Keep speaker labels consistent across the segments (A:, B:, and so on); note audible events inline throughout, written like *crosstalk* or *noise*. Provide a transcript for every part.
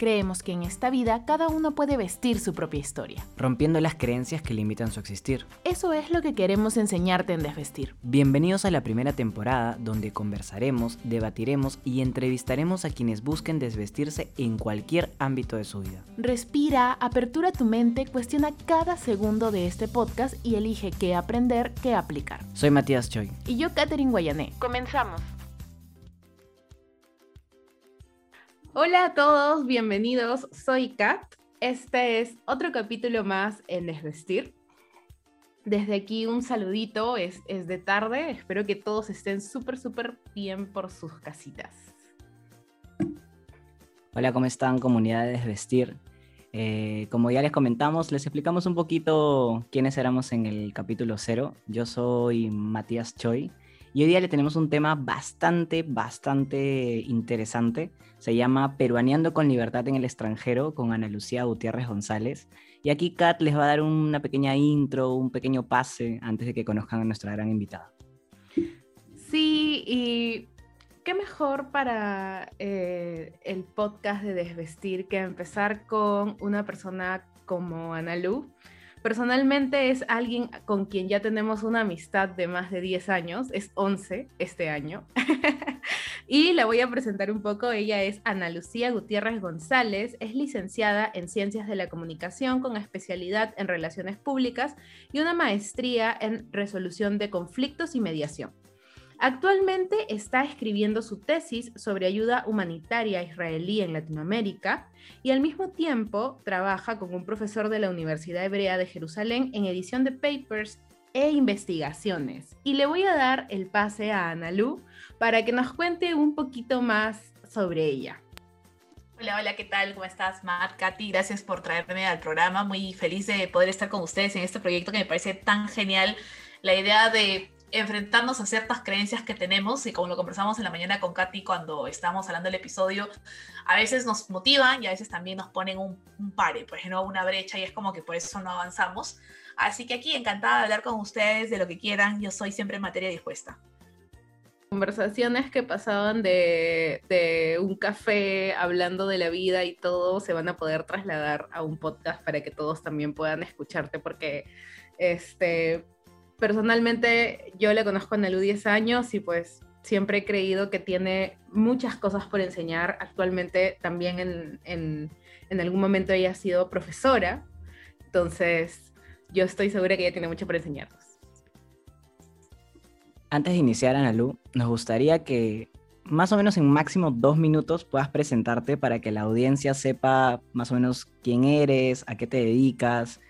A: Creemos que en esta vida cada uno puede vestir su propia historia.
B: Rompiendo las creencias que limitan su existir.
A: Eso es lo que queremos enseñarte en Desvestir.
B: Bienvenidos a la primera temporada donde conversaremos, debatiremos y entrevistaremos a quienes busquen desvestirse en cualquier ámbito de su vida.
A: Respira, apertura tu mente, cuestiona cada segundo de este podcast y elige qué aprender, qué aplicar.
B: Soy Matías Choi.
A: Y yo, Katherine Guayané. Comenzamos. Hola a todos, bienvenidos. Soy Kat. Este es otro capítulo más en Desvestir. Desde aquí un saludito, es, es de tarde. Espero que todos estén súper, súper bien por sus casitas.
B: Hola, ¿cómo están, comunidad de Desvestir? Eh, como ya les comentamos, les explicamos un poquito quiénes éramos en el capítulo cero. Yo soy Matías Choi y hoy día le tenemos un tema bastante, bastante interesante. Se llama Peruaneando con libertad en el extranjero con Ana Lucía Gutiérrez González. Y aquí Kat les va a dar una pequeña intro, un pequeño pase antes de que conozcan a nuestra gran invitada.
A: Sí, y qué mejor para eh, el podcast de Desvestir que empezar con una persona como Ana Lu Personalmente es alguien con quien ya tenemos una amistad de más de 10 años, es 11 este año. *laughs* y la voy a presentar un poco. Ella es Ana Lucía Gutiérrez González, es licenciada en Ciencias de la Comunicación con especialidad en Relaciones Públicas y una maestría en Resolución de Conflictos y Mediación. Actualmente está escribiendo su tesis sobre ayuda humanitaria israelí en Latinoamérica y al mismo tiempo trabaja con un profesor de la Universidad Hebrea de Jerusalén en edición de papers e investigaciones. Y le voy a dar el pase a Analu para que nos cuente un poquito más sobre ella.
C: Hola, hola, ¿qué tal? ¿Cómo estás, Matt? Katy, gracias por traerme al programa. Muy feliz de poder estar con ustedes en este proyecto que me parece tan genial. La idea de enfrentarnos a ciertas creencias que tenemos y como lo conversamos en la mañana con Katy cuando estábamos hablando del episodio, a veces nos motivan y a veces también nos ponen un, un pare, pues no una brecha y es como que por eso no avanzamos. Así que aquí encantada de hablar con ustedes de lo que quieran, yo soy siempre en materia dispuesta.
A: Conversaciones que pasaban de, de un café hablando de la vida y todo se van a poder trasladar a un podcast para que todos también puedan escucharte porque este personalmente yo le conozco a Nelu 10 años y pues siempre he creído que tiene muchas cosas por enseñar. Actualmente también en, en, en, algún momento ella ha sido profesora, entonces yo estoy segura que ella tiene mucho por enseñarnos.
B: Antes de iniciar, Analu, nos gustaría que más o menos en máximo dos minutos puedas presentarte para que la audiencia sepa más o menos quién eres, a qué te dedicas,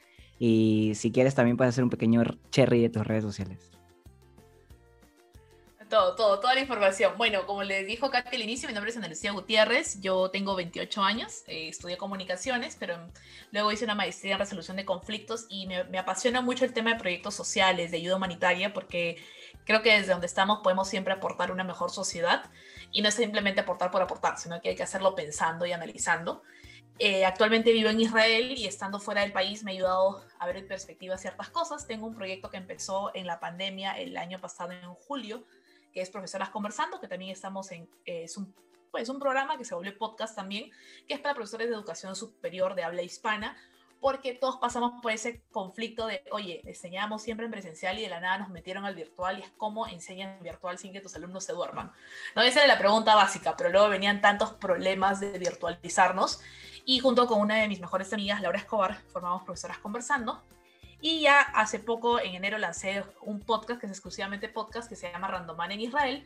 B: y si quieres también puedes hacer un pequeño cherry de tus redes sociales.
C: Todo, todo, toda la información. Bueno, como les dijo Katy al inicio, mi nombre es Ana Lucía Gutiérrez, yo tengo 28 años, eh, estudié comunicaciones, pero luego hice una maestría en resolución de conflictos y me, me, apasiona mucho el tema de proyectos sociales, de ayuda humanitaria, porque creo que desde donde estamos podemos siempre aportar una mejor sociedad y no es simplemente aportar por aportar, sino que hay que hacerlo pensando y analizando. Eh, actualmente vivo en Israel y estando fuera del país me ha ayudado a ver en perspectiva ciertas cosas. Tengo un proyecto que empezó en la pandemia el año pasado en julio, que es Profesoras Conversando, que también estamos en, eh, es un, pues, un programa que se volvió podcast también, que es para profesores de educación superior de habla hispana, porque todos pasamos por ese conflicto de, oye, enseñamos siempre en presencial y de la nada nos metieron al virtual y es como enseñan en virtual sin que tus alumnos se duerman. No, esa era la pregunta básica, pero luego venían tantos problemas de virtualizarnos y junto con una de mis mejores amigas, Laura Escobar, formamos Profesoras Conversando. Y ya hace poco, en enero, lancé un podcast que es exclusivamente podcast que se llama Randomana en Israel,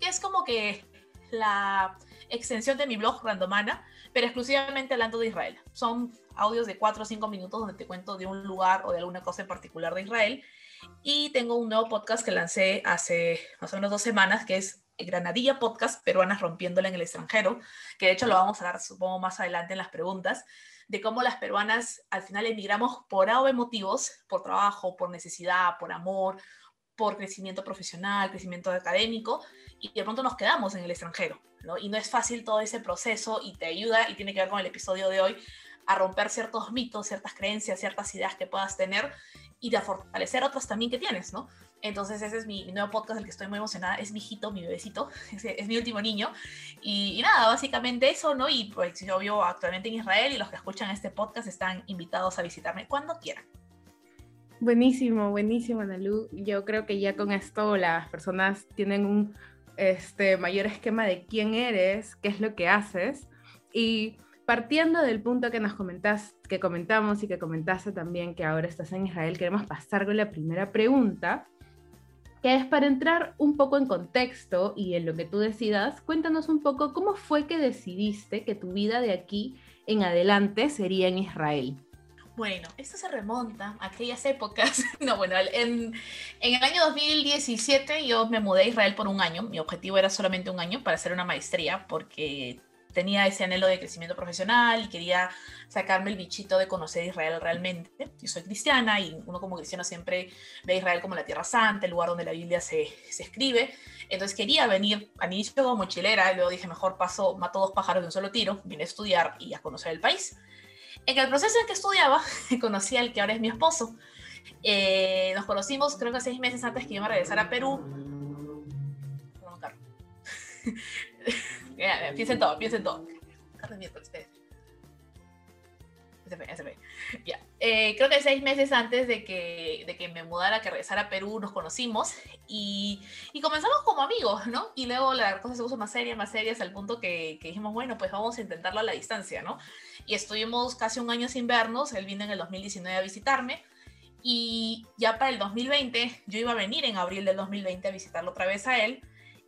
C: que es como que la extensión de mi blog Randomana, pero exclusivamente hablando de Israel. Son audios de 4 o 5 minutos donde te cuento de un lugar o de alguna cosa en particular de Israel. Y tengo un nuevo podcast que lancé hace más o menos dos semanas, que es Granadilla Podcast, Peruanas Rompiéndola en el extranjero, que de hecho lo vamos a dar, supongo, más adelante en las preguntas, de cómo las peruanas al final emigramos por A motivos, por trabajo, por necesidad, por amor, por crecimiento profesional, crecimiento académico, y de pronto nos quedamos en el extranjero, ¿no? Y no es fácil todo ese proceso y te ayuda, y tiene que ver con el episodio de hoy, a romper ciertos mitos, ciertas creencias, ciertas ideas que puedas tener y de fortalecer otras también que tienes, ¿no? Entonces ese es mi, nuevo podcast del que estoy muy emocionada. Es mi hijito, mi bebecito, *laughs* es, es mi último niño. Y, nada, básicamente eso, ¿no? Y pues yo vivo actualmente en Israel y los que escuchan este podcast están invitados a visitarme cuando quieran.
A: Buenísimo, buenísimo, Analu. Yo creo que ya con esto las personas tienen un este, mayor esquema de quién eres, qué es lo que haces. Y partiendo del punto que nos comentas, que comentamos y que comentaste también que ahora estás en Israel, queremos pasar con la primera pregunta que es para entrar un poco en contexto y en lo que tú decidas, cuéntanos un poco cómo fue que decidiste que tu vida de aquí en adelante sería en Israel.
C: Bueno, esto se remonta a aquellas épocas. *laughs* No, bueno, en, en, el año 2017 yo me mudé a Israel por un año. Mi objetivo era solamente un año para hacer una maestría porque tenía ese anhelo de crecimiento profesional y quería sacarme el bichito de conocer Israel realmente. Yo soy cristiana y uno como cristiano siempre ve a Israel como la tierra santa, el lugar donde la Biblia se, se escribe. Entonces quería venir al inicio como mochilera y luego dije, mejor paso, mato dos pájaros de un solo tiro, vine a estudiar y a conocer el país. En el proceso en que estudiaba, *laughs* conocí al que ahora es mi esposo. Eh, nos conocimos creo que seis meses antes que yo me regresara a Perú. *laughs* piensen todo, piensen todo. Ya. Eh, creo que seis meses antes de que, de que me mudara, que regresara a Perú, nos conocimos y, y, comenzamos como amigos, ¿no? Y luego la cosa se puso más seria, más seria, al punto que, que, dijimos, bueno, pues vamos a intentarlo a la distancia, ¿no? Y estuvimos casi un año sin vernos, él vino en el 2019 a visitarme y ya para el 2020, yo iba a venir en abril del 2020 a visitarlo otra vez a él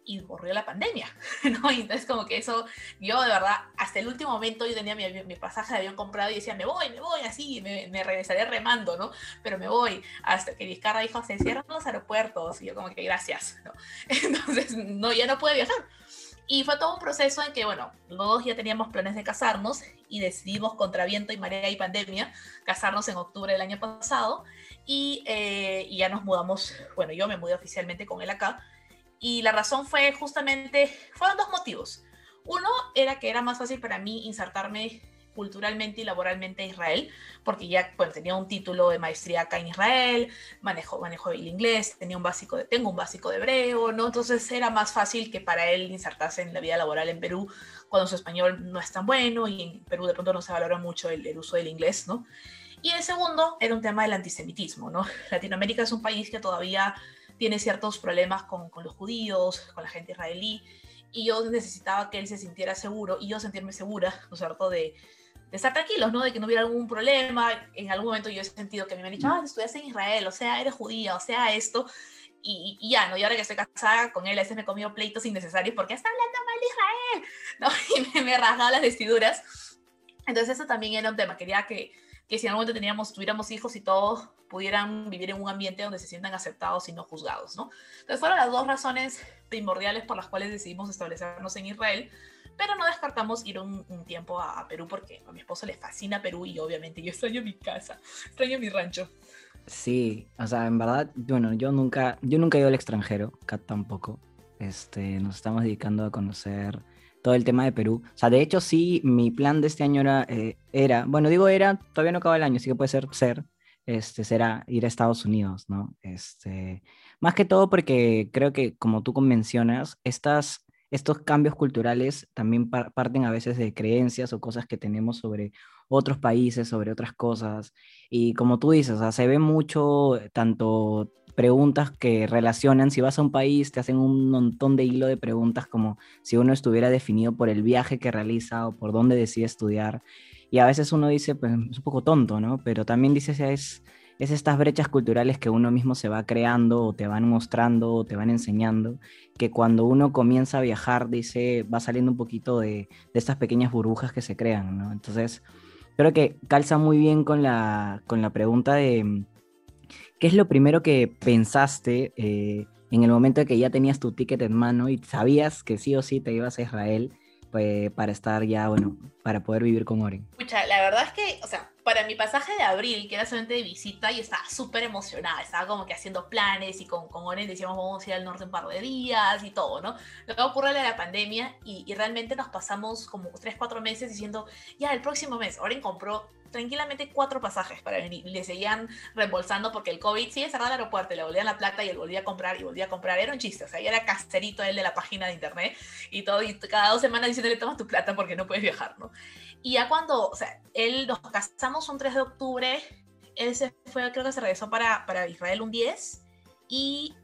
C: y ocurrió la pandemia, *laughs* ¿no? Y entonces como que eso, yo de verdad, hasta el último momento yo tenía mi, mi pasaje de avión comprado y decía, me voy, me voy, así, me, me, regresaré remando, ¿no? Pero me voy, hasta que Vizcarra dijo, se cierran los aeropuertos, y yo como que gracias, ¿no? *laughs* Entonces, no, ya no pude viajar. Y fue todo un proceso en que, bueno, los dos ya teníamos planes de casarnos y decidimos contra viento y marea y pandemia casarnos en octubre del año pasado y, eh, y ya nos mudamos, bueno, yo me mudé oficialmente con él acá y la razón fue justamente, fueron dos motivos. Uno era que era más fácil para mí insertarme culturalmente y laboralmente a Israel, porque ya bueno, tenía un título de maestría acá en Israel, manejo, manejo el inglés, tenía un básico de, tengo un básico de hebreo, ¿no? Entonces era más fácil que para él insertarse en la vida laboral en Perú cuando su español no es tan bueno y en Perú de pronto no se valora mucho el, uso del inglés, ¿no? Y el segundo era un tema del antisemitismo, ¿no? *laughs* Latinoamérica es un país que todavía tiene ciertos problemas con, con, los judíos, con la gente israelí, y yo necesitaba que él se sintiera seguro y yo sentirme segura, ¿no es cierto?, de, de estar tranquilos, ¿no? De que no hubiera algún problema. En algún momento yo he sentido que me han dicho, ah, estudias en Israel, o sea, eres judía, o sea, esto. Y, y, ya, ¿no? Y ahora que estoy casada con él, a veces me he comido pleitos innecesarios porque está hablando mal de Israel, ¿no? *laughs* Y me, me he rasgado las vestiduras. Entonces eso también era un tema. Quería que, que si en algún momento teníamos, tuviéramos hijos y todos pudieran vivir en un ambiente donde se sientan aceptados y no juzgados, ¿no? Entonces fueron las dos razones primordiales por las cuales decidimos establecernos en Israel, pero no descartamos ir un, un tiempo a, a, Perú porque a mi esposo le fascina Perú y obviamente yo extraño mi casa, extraño mi rancho.
B: Sí, o sea, en verdad, bueno, yo nunca, yo nunca he ido al extranjero, Kat tampoco. Este, nos estamos dedicando a conocer todo el tema de Perú. O sea, de hecho sí, mi plan de este año era, eh, era bueno, digo era, todavía no acaba el año, así que puede ser ser, este, será ir a Estados Unidos, ¿no? Este, más que todo porque creo que, como tú mencionas, estas, estos cambios culturales también parten a veces de creencias o cosas que tenemos sobre otros países, sobre otras cosas. Y como tú dices, o sea, se ve mucho tanto preguntas que relacionan, si vas a un país, te hacen un montón de hilo de preguntas como si uno estuviera definido por el viaje que realiza o por dónde decide estudiar. Y a veces uno dice, pues es un poco tonto, ¿no? Pero también dice, es, es estas brechas culturales que uno mismo se va creando o te van mostrando o te van enseñando, que cuando uno comienza a viajar, dice, va saliendo un poquito de, de estas pequeñas burbujas que se crean, ¿no? Entonces, creo que calza muy bien con la, con la pregunta de ¿qué es lo primero que pensaste eh, en el momento de que ya tenías tu ticket en mano y sabías que sí o sí te ibas a Israel? para estar ya, bueno, para poder vivir con Oren?
C: Escucha, la verdad es que, o sea, para mi pasaje de abril, que era solamente de visita, y estaba súper emocionada, estaba como que haciendo planes y con, con Oren decíamos vamos a ir al norte un par de días y todo, ¿no? Luego ocurre la pandemia y, y realmente nos pasamos como 3, 4 meses diciendo, ya, el próximo mes, Oren compró tranquilamente cuatro pasajes para venir. Le seguían reembolsando porque el COVID sigue cerrado el aeropuerto, le volvían la plata y él volvía a comprar y volvía a comprar. Era un chiste, o sea, era casterito él de la página de internet y todo, y cada dos semanas diciéndole, toma tu plata porque no puedes viajar, ¿no? Y ya cuando, o sea, él nos casamos un 3 de octubre, él se fue, creo que se regresó para, para Israel un 10 y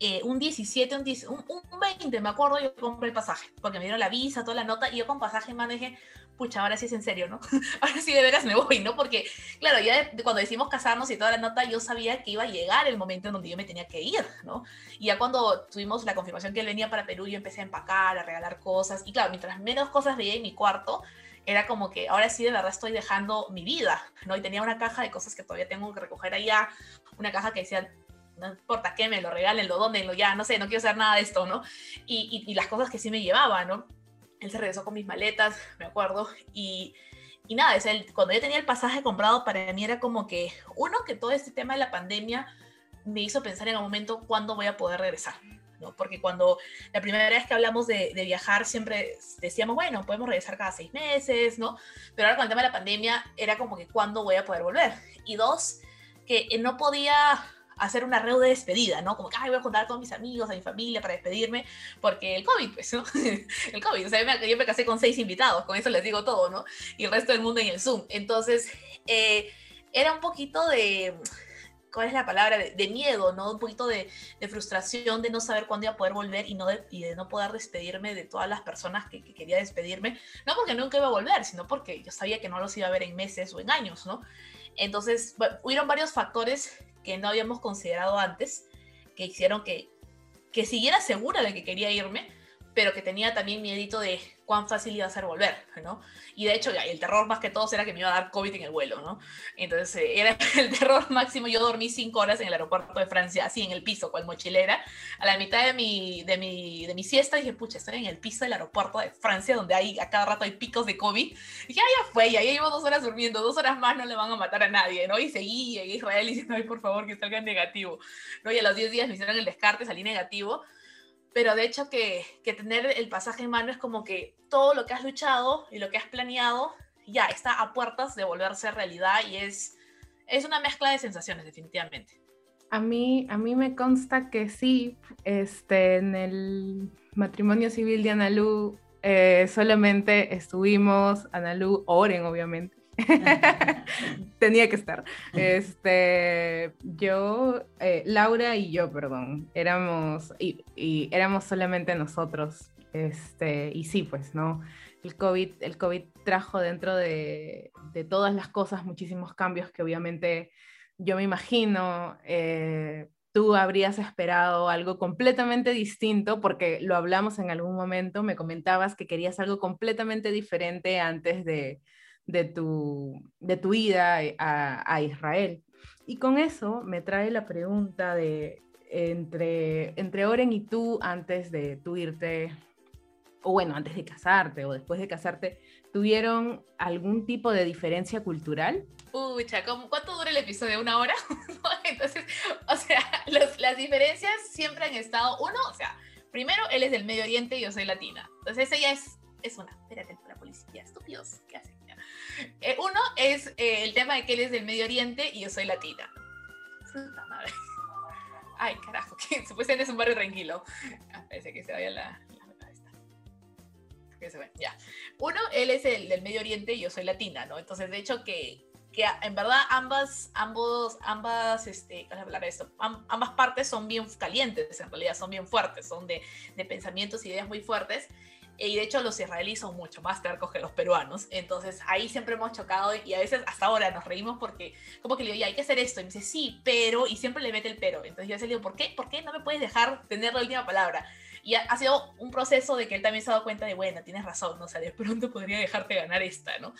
C: eh, un 17, un, 10, un, un, 20, me acuerdo, yo compré el pasaje, porque me dieron la visa, toda la nota, y yo con pasaje en mano dije, pucha, ahora sí es en serio, ¿no? *laughs* ahora sí de veras me voy, ¿no? Porque, claro, ya cuando decimos casarnos y toda la nota, yo sabía que iba a llegar el momento en donde yo me tenía que ir, ¿no? Y ya cuando tuvimos la confirmación que él venía para Perú, yo empecé a empacar, a regalar cosas, y claro, mientras menos cosas veía en mi cuarto, era como que ahora sí de verdad estoy dejando mi vida, ¿no? Y tenía una caja de cosas que todavía tengo que recoger allá, una caja que decía no importa qué, me lo regalen, lo donen, ya, no sé, no quiero hacer nada de esto, ¿no? Y, y, y, las cosas que sí me llevaba, ¿no? Él se regresó con mis maletas, me acuerdo, y, y nada, es el, cuando yo tenía el pasaje comprado, para mí era como que, uno, que todo este tema de la pandemia me hizo pensar en un momento cuándo voy a poder regresar, ¿no? Porque cuando la primera vez que hablamos de, de, viajar siempre decíamos, bueno, podemos regresar cada seis meses, ¿no? Pero ahora con el tema de la pandemia era como que cuándo voy a poder volver. Y dos, que no podía hacer una reu de despedida, ¿no? Como que, ay, voy a juntar a todos mis amigos, a mi familia para despedirme, porque el COVID, pues, ¿no? *laughs* el COVID, o sea, yo me casé con seis invitados, con eso les digo todo, ¿no? Y el resto del mundo en el Zoom. Entonces, eh, era un poquito de, ¿cuál es la palabra? De, de miedo, ¿no? Un poquito de, de, frustración de no saber cuándo iba a poder volver y, no de, y de no poder despedirme de todas las personas que, que, quería despedirme, no porque nunca iba a volver, sino porque yo sabía que no los iba a ver en meses o en años, ¿no? Entonces, bueno, hubieron varios factores que no habíamos considerado antes, que hicieron que, que siguiera segura de que quería irme, pero que tenía también miedito de cuán fácil iba a ser volver, ¿no? Y de hecho, el terror más que todo era que me iba a dar COVID en el vuelo, ¿no? Entonces, eh, era *laughs* el terror máximo. Yo dormí cinco horas en el aeropuerto de Francia, así en el piso, cual mochilera. A la mitad de mi, de mi, de mi siesta dije, pucha, estoy en el piso del aeropuerto de Francia, donde hay, a cada rato hay picos de COVID. Y dije, ah, ya fue, ya, ya llevo dos horas durmiendo, dos horas más no le van a matar a nadie, ¿no? Y seguí en Israel diciendo, ay, por favor, que salga negativo, ¿no? Y a los 10 días me hicieron el descarte, salí negativo pero de hecho que, que, tener el pasaje en mano es como que todo lo que has luchado y lo que has planeado ya está a puertas de volverse realidad y es, es una mezcla de sensaciones definitivamente.
A: A mí, a mí me consta que sí, este, en el matrimonio civil de Analú eh, solamente estuvimos, Analú, Oren obviamente, *laughs* Tenía que estar. Este, yo, eh, Laura y yo, perdón, éramos, y, y, éramos solamente nosotros. Este, y sí, pues, ¿no? El COVID, el COVID trajo dentro de, de todas las cosas muchísimos cambios que obviamente yo me imagino eh, tú habrías esperado algo completamente distinto, porque lo hablamos en algún momento, me comentabas que querías algo completamente diferente antes de, de tu, de tu ida a, a, Israel. Y con eso me trae la pregunta de entre, entre Oren y tú, antes de tú irte, o bueno, antes de casarte o después de casarte, ¿tuvieron algún tipo de diferencia cultural?
C: Pucha, ¿cuánto dura el episodio? ¿Una hora? *laughs* Entonces, o sea, *laughs* los, las diferencias siempre han estado, uno, o sea, primero él es del Medio Oriente y yo soy latina. Entonces, ya es, es una, espérate, la policía, estúpidos, ¿qué hacen? Eh, uno es eh, el tema de que él es del Medio Oriente y yo soy latina. Ay, carajo, *laughs* que supuestamente es un barrio tranquilo. Ah, parece que se vaya la. Que se ya. Uno, él es el del Medio Oriente y yo soy latina, ¿no? Entonces, de hecho, que, que en verdad ambas, ambos, ambas, este, hablar de esto? Am, ambas partes son bien calientes, en realidad, son bien fuertes, son de, de pensamientos ideas muy fuertes y de hecho los israelíes son mucho más tercos que los peruanos, entonces ahí siempre hemos chocado y a veces hasta ahora nos reímos porque como que le digo, ya hay que hacer esto, y me dice, sí, pero, y siempre le mete el pero, entonces yo le digo, ¿por qué? ¿Por qué no me puedes dejar tener la última palabra? Y ha, sido un proceso de que él también se ha dado cuenta de, bueno, tienes razón, ¿no? O sea, de pronto podría dejarte ganar esta, ¿no?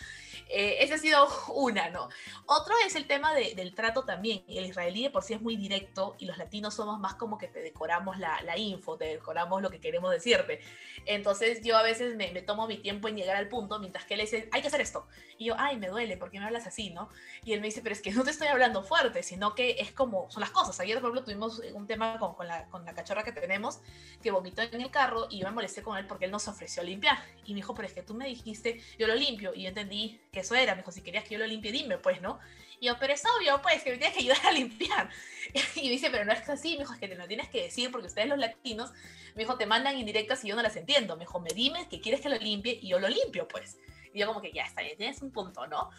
C: Eh, esa ha sido *laughs* una, ¿no? Otro es el tema del trato también. El israelí de por sí es muy directo y los latinos somos más como que te decoramos la, la info, te decoramos lo que queremos decirte. Entonces yo a veces me, me, tomo mi tiempo en llegar al punto, mientras que él dice, hay que hacer esto. Y yo, ay, me duele, ¿por qué me hablas así, no? Y él me dice, pero es que no te estoy hablando fuerte, sino que es como, son las cosas. Ayer, por ejemplo, tuvimos un tema con, con, la, con la cachorra que tenemos, que vomitó en el carro y yo me molesté con él porque él nos ofreció limpiar. Y me dijo, pero es que tú me dijiste, yo lo limpio. Y yo entendí que eso era. Me dijo, si querías que yo lo limpie, dime, pues, ¿no? Y yo, pero es obvio, pues, que me tienes que ayudar a limpiar. *laughs* Y dice, pero no es así, me dijo, es que te lo tienes que decir porque ustedes los latinos, me dijo, te mandan indirectas y yo no las entiendo. Me dijo, me dime que quieres que lo limpie y yo lo limpio, pues. Y yo como que ya está, ya tienes un punto, ¿no?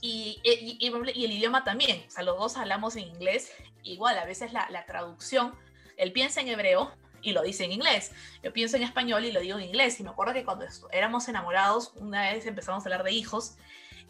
C: Y, y, y, el idioma también, o sea, los dos hablamos en inglés, igual, a veces la, la traducción, él piensa en hebreo, y lo dice en inglés. Yo pienso en español y lo digo en inglés. Y me acuerdo que cuando éramos enamorados, una vez empezamos a hablar de hijos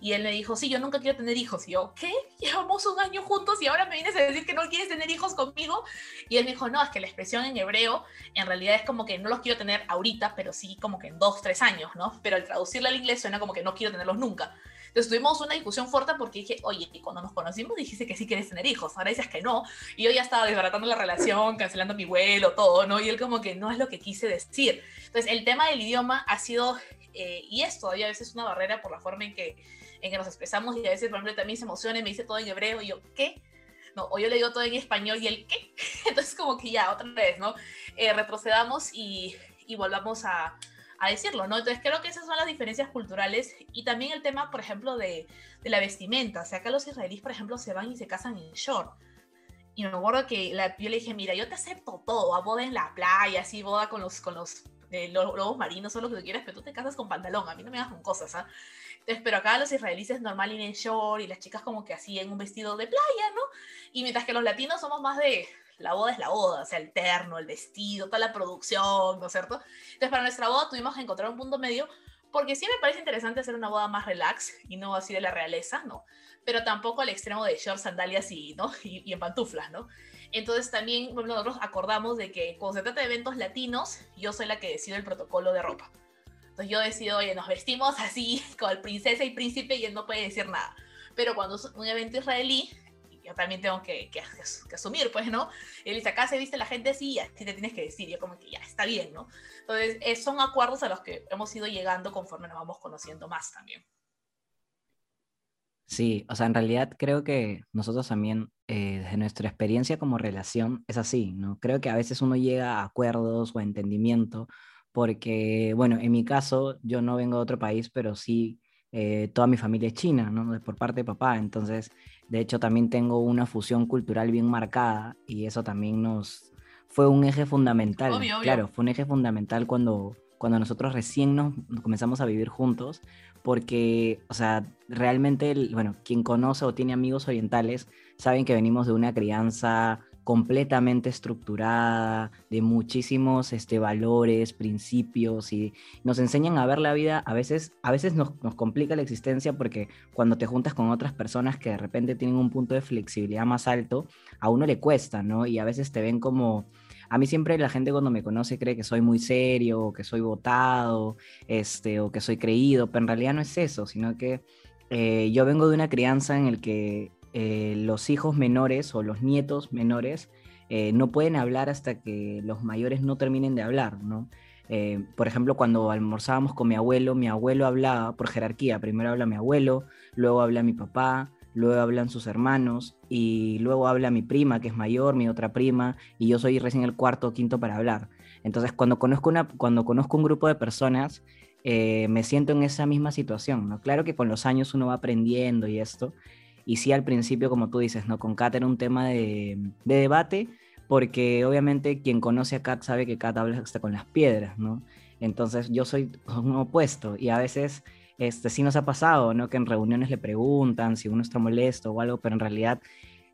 C: y él me dijo, sí, yo nunca quiero tener hijos. Y yo, ¿qué? Llevamos un año juntos y ahora me vienes a decir que no quieres tener hijos conmigo. Y él me dijo, no, es que la expresión en hebreo en realidad es como que no los quiero tener ahorita, pero sí como que en dos, tres años, ¿no? Pero al traducirlo al inglés suena como que no quiero tenerlos nunca. Entonces tuvimos una discusión fuerte porque dije, oye, cuando nos conocimos dijiste que sí quieres tener hijos, ahora dices que no. Y yo ya estaba desbaratando la relación, cancelando mi vuelo, todo, ¿no? Y él como que no es lo que quise decir. Entonces el tema del idioma ha sido, eh, y es todavía a veces una barrera por la forma en que en que nos expresamos y a veces, por ejemplo, también se emociona y me dice todo en hebreo y yo, ¿qué? No, o yo le digo todo en español y él, ¿qué? *laughs* Entonces como que ya, otra vez, ¿no? Eh, retrocedamos y, y volvamos a, a, decirlo, ¿no? Entonces creo que esas son las diferencias culturales y también el tema, por ejemplo, de, de la vestimenta. O sea, acá los israelíes, por ejemplo, se van y se casan en short. Y me acuerdo que la, yo le dije, mira, yo te acepto todo, a boda en la playa, así, boda con los, con los eh, lobos marinos o lo que tú quieras, pero tú te casas con pantalón, a mí no me hagas con cosas, ¿ah? Entonces, pero acá los israelíes normal y en short y las chicas como que así en un vestido de playa, ¿no? Y mientras que los latinos somos más de la boda es la boda, o sea, el terno, el vestido, toda la producción, ¿no es cierto? Entonces, para nuestra boda tuvimos que encontrar un punto medio, porque sí me parece interesante hacer una boda más relax y no así de la realeza, ¿no? Pero tampoco al extremo de shorts, sandalias y, ¿no? y, y en pantuflas, ¿no? Entonces también bueno, nosotros acordamos de que cuando se trata de eventos latinos, yo soy la que decido el protocolo de ropa. Entonces yo decido, oye, nos vestimos así, *laughs* con el princesa y príncipe y él no puede decir nada. Pero cuando es un evento israelí, yo también tengo que, que, que, asumir, pues, ¿no? Él dice, acá se viste la gente así, y así te tienes que decir. Yo como que ya, está bien, ¿no? Entonces, eh, son acuerdos a los que hemos ido llegando conforme nos vamos conociendo más también.
B: Sí, o sea, en realidad creo que nosotros también, eh, desde nuestra experiencia como relación, es así, ¿no? Creo que a veces uno llega a acuerdos o a entendimiento porque, bueno, en mi caso, yo no vengo de otro país, pero sí eh, toda mi familia es china, ¿no? Por parte de papá, entonces, de hecho, también tengo una fusión cultural bien marcada y eso también nos fue un eje fundamental. Claro, fue un eje fundamental cuando, cuando nosotros recién nos comenzamos a vivir juntos, porque, o sea, realmente, bueno, quien conoce o tiene amigos orientales, saben que venimos de una crianza completamente estructurada, de muchísimos este, valores, principios, y nos enseñan a ver la vida, a veces, a veces nos, nos, complica la existencia porque cuando te juntas con otras personas que de repente tienen un punto de flexibilidad más alto, a uno le cuesta, ¿no? Y a veces te ven como... A mí siempre la gente cuando me conoce cree que soy muy serio, que soy votado, este, o que soy creído, pero en realidad no es eso, sino que eh, yo vengo de una crianza en el que eh, los hijos menores o los nietos menores eh, no pueden hablar hasta que los mayores no terminen de hablar, ¿no? Eh, por ejemplo, cuando almorzábamos con mi abuelo, mi abuelo hablaba por jerarquía. Primero habla mi abuelo, luego habla mi papá, luego hablan sus hermanos y luego habla mi prima, que es mayor, mi otra prima, y yo soy recién el cuarto o quinto para hablar. Entonces, cuando conozco, una, cuando conozco un grupo de personas, me siento en esa misma situación. ¿no? Claro que con los años uno va aprendiendo y esto, y sí, al principio, como tú dices, ¿no? Con Kat era un tema de, debate, porque obviamente quien conoce a Kat sabe que Kat habla hasta con las piedras, ¿no? Entonces yo soy un opuesto y a veces este, sí nos ha pasado, ¿no? Que en reuniones le preguntan si uno está molesto o algo, pero en realidad,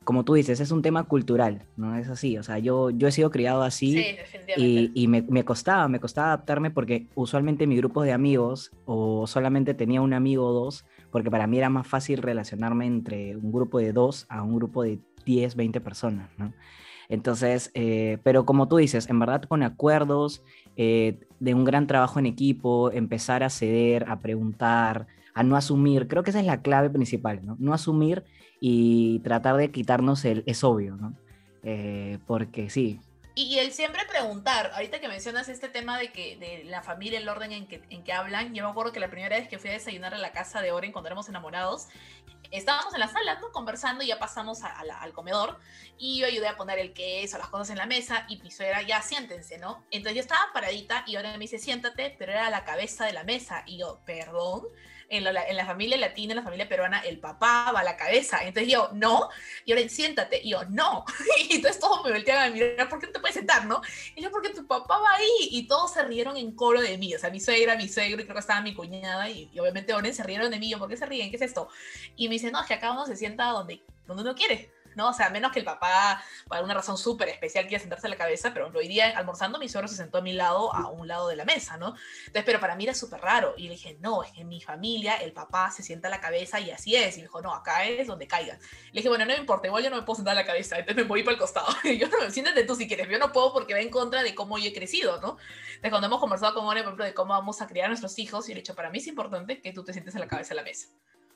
B: como tú dices, es un tema cultural, ¿no? Es así, o sea, yo, yo he sido criado así y, y me, me, costaba, me costaba adaptarme porque usualmente mi grupo de amigos o solamente tenía un amigo o dos, porque para mí era más fácil relacionarme entre un grupo de dos a un grupo de 10, 20 personas, ¿no? Entonces, eh, pero como tú dices, en verdad con acuerdos, eh, de un gran trabajo en equipo, empezar a ceder, a preguntar, a no asumir, creo que esa es la clave principal, ¿no? No asumir y tratar de quitarnos el es obvio, ¿no? Eh, porque sí,
C: y, el siempre preguntar, ahorita que mencionas este tema de que de la familia, el orden en que, en que hablan, yo me acuerdo que la primera vez que fui a desayunar a la casa de Oren cuando éramos enamorados, estábamos en la sala, ¿no? Conversando y ya pasamos al comedor y yo ayudé a poner el queso, las cosas en la mesa y mi suegra, ya siéntense, ¿no? Entonces yo estaba paradita y ahora me dice, siéntate, pero era la cabeza de la mesa y yo, perdón en la, familia latina, en la familia peruana, el papá va a la cabeza. Entonces yo, no. Y ahora siéntate. Y yo, no. *laughs* Y entonces todos me volteaban a mirar, ¿por qué no te puedes sentar, no? Y yo, porque tu papá va ahí. Y todos se rieron en coro de mí. O sea, mi suegra, mi suegro, y creo que estaba mi cuñada. Y, obviamente Oren se rieron de mí. Yo, ¿por qué se ríen? ¿Qué es esto? Y me dice, no, es que acá uno se sienta donde, donde uno quiere. ¿No? O sea, menos que el papá, por alguna razón súper especial, quiera sentarse a la cabeza, pero hoy día almorzando mi suegro se sentó a mi lado, a un lado de la mesa, ¿no? Entonces, pero para mí era súper raro. Y le dije, no, es que en mi familia el papá se sienta a la cabeza y así es. Y me dijo, no, acá es donde caiga. Le dije, bueno, no me importa, igual yo no me puedo sentar a la cabeza, entonces me voy para el costado. *laughs* Y yo, no, siéntate tú si quieres, yo no puedo porque va en contra de cómo yo he crecido, ¿no? Entonces, cuando hemos conversado con More, por ejemplo, de cómo vamos a criar a nuestros hijos, y le he dicho, para mí es importante que tú te sientes a la cabeza de la mesa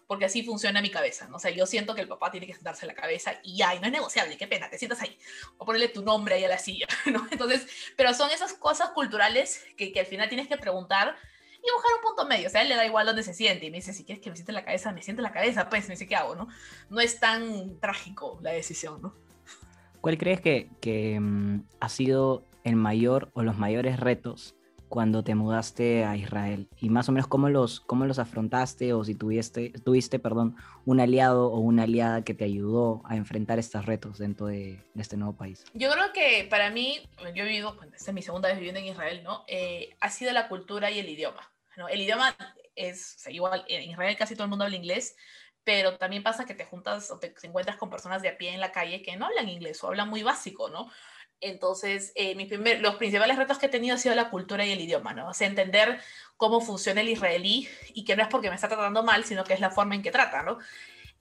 C: porque así funciona mi cabeza, ¿no? O sea, yo siento que el papá tiene que sentarse en la cabeza y ya, y no es negociable, qué pena, te sientas ahí, o ponerle tu nombre ahí a la silla, *laughs* ¿no? Entonces, pero son esas cosas culturales que, que al final tienes que preguntar y buscar un punto medio, o sea, él le da igual donde se siente y me dice, si quieres que me siente en la cabeza, me siente en la cabeza, pues me dice, ¿qué hago, no? No es tan trágico la decisión, ¿no?
B: ¿Cuál crees que, que mm, ha sido el mayor o los mayores retos cuando te mudaste a Israel y más o menos cómo los, cómo los afrontaste o si tuviste, tuviste perdón, un aliado o una aliada que te ayudó a enfrentar estos retos dentro de, este nuevo país.
C: Yo creo que para mí, yo he vivido, esta es mi segunda vez viviendo en Israel, ¿no? Eh, ha sido la cultura y el idioma. ¿no? El idioma es igual, en Israel casi todo el mundo habla inglés, pero también pasa que te juntas o te encuentras con personas de a pie en la calle que no hablan inglés o hablan muy básico, ¿no? Entonces, eh, primer, los principales retos que he tenido ha sido la cultura y el idioma, ¿no? O sea, entender cómo funciona el israelí y que no es porque me está tratando mal, sino que es la forma en que trata, ¿no?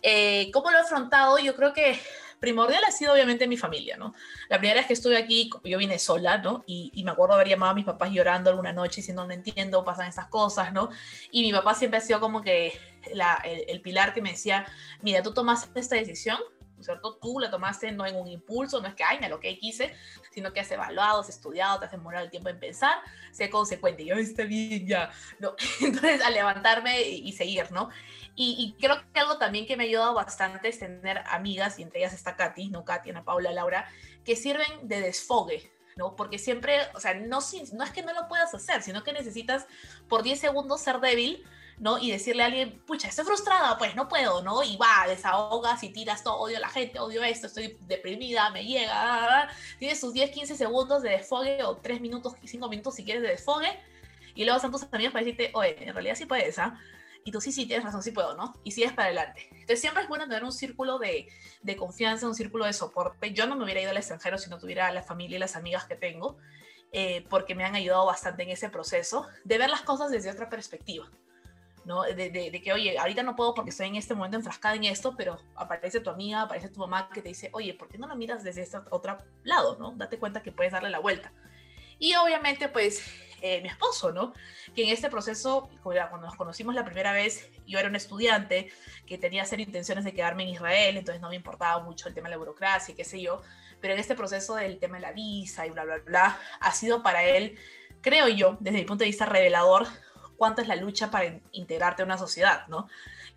C: Eh, ¿Cómo lo he afrontado? Yo creo que primordial ha sido obviamente mi familia, ¿no? La primera vez que estuve aquí, yo vine sola, ¿no? Y, y, me acuerdo haber llamado a mis papás llorando alguna noche diciendo, no entiendo, pasan esas cosas, ¿no? Y mi papá siempre ha sido como que el, el, pilar que me decía, mira, tú tomaste esta decisión, cierto? Tú la tomaste no en un impulso, no es que, ay, me lo que quise, sino que has evaluado, has estudiado, te has demorado el tiempo en pensar, sé consecuente, yo está bien ya, ¿no? *laughs* Entonces, a levantarme y, seguir, ¿no? Y, creo que algo también que me ha ayudado bastante es tener amigas, y entre ellas está Katy, ¿no? Katy, Ana Paula, Laura, que sirven de desfogue, ¿no? Porque siempre, o sea, no, no es que no lo puedas hacer, sino que necesitas por 10 segundos ser débil ¿no? Y decirle a alguien, pucha, estoy frustrada, pues no puedo, ¿no? Y va, desahogas y tiras todo, odio a la gente, odio esto, estoy deprimida, me llega, tienes sus 10, 15 segundos de desfogue o 3 minutos, 5 minutos si quieres de desfogue, y luego están tus amigos para decirte, oye, en realidad sí puedes, ¿ah? Y tú sí, sí, tienes razón, sí puedo, ¿no? Y sigues para adelante. Entonces siempre es bueno tener un círculo de, de confianza, un círculo de soporte. Yo no me hubiera ido al extranjero si no tuviera la familia y las amigas que tengo, eh, porque me han ayudado bastante en ese proceso de ver las cosas desde otra perspectiva. ¿No? De, que, oye, ahorita no puedo porque estoy en este momento enfrascada en esto, pero aparece tu amiga, aparece tu mamá que te dice, oye, ¿por qué no lo miras desde este otro lado, ¿no? Date cuenta que puedes darle la vuelta. Y obviamente, pues, eh, mi esposo, ¿no? Que en este proceso, cuando nos conocimos la primera vez, yo era un estudiante que tenía ser intenciones de quedarme en Israel, entonces no me importaba mucho el tema de la burocracia, qué sé yo, pero en este proceso del tema de la visa y bla, bla, bla, ha sido para él, creo yo, desde mi punto de vista revelador, cuánto es la lucha para integrarte a una sociedad, ¿no?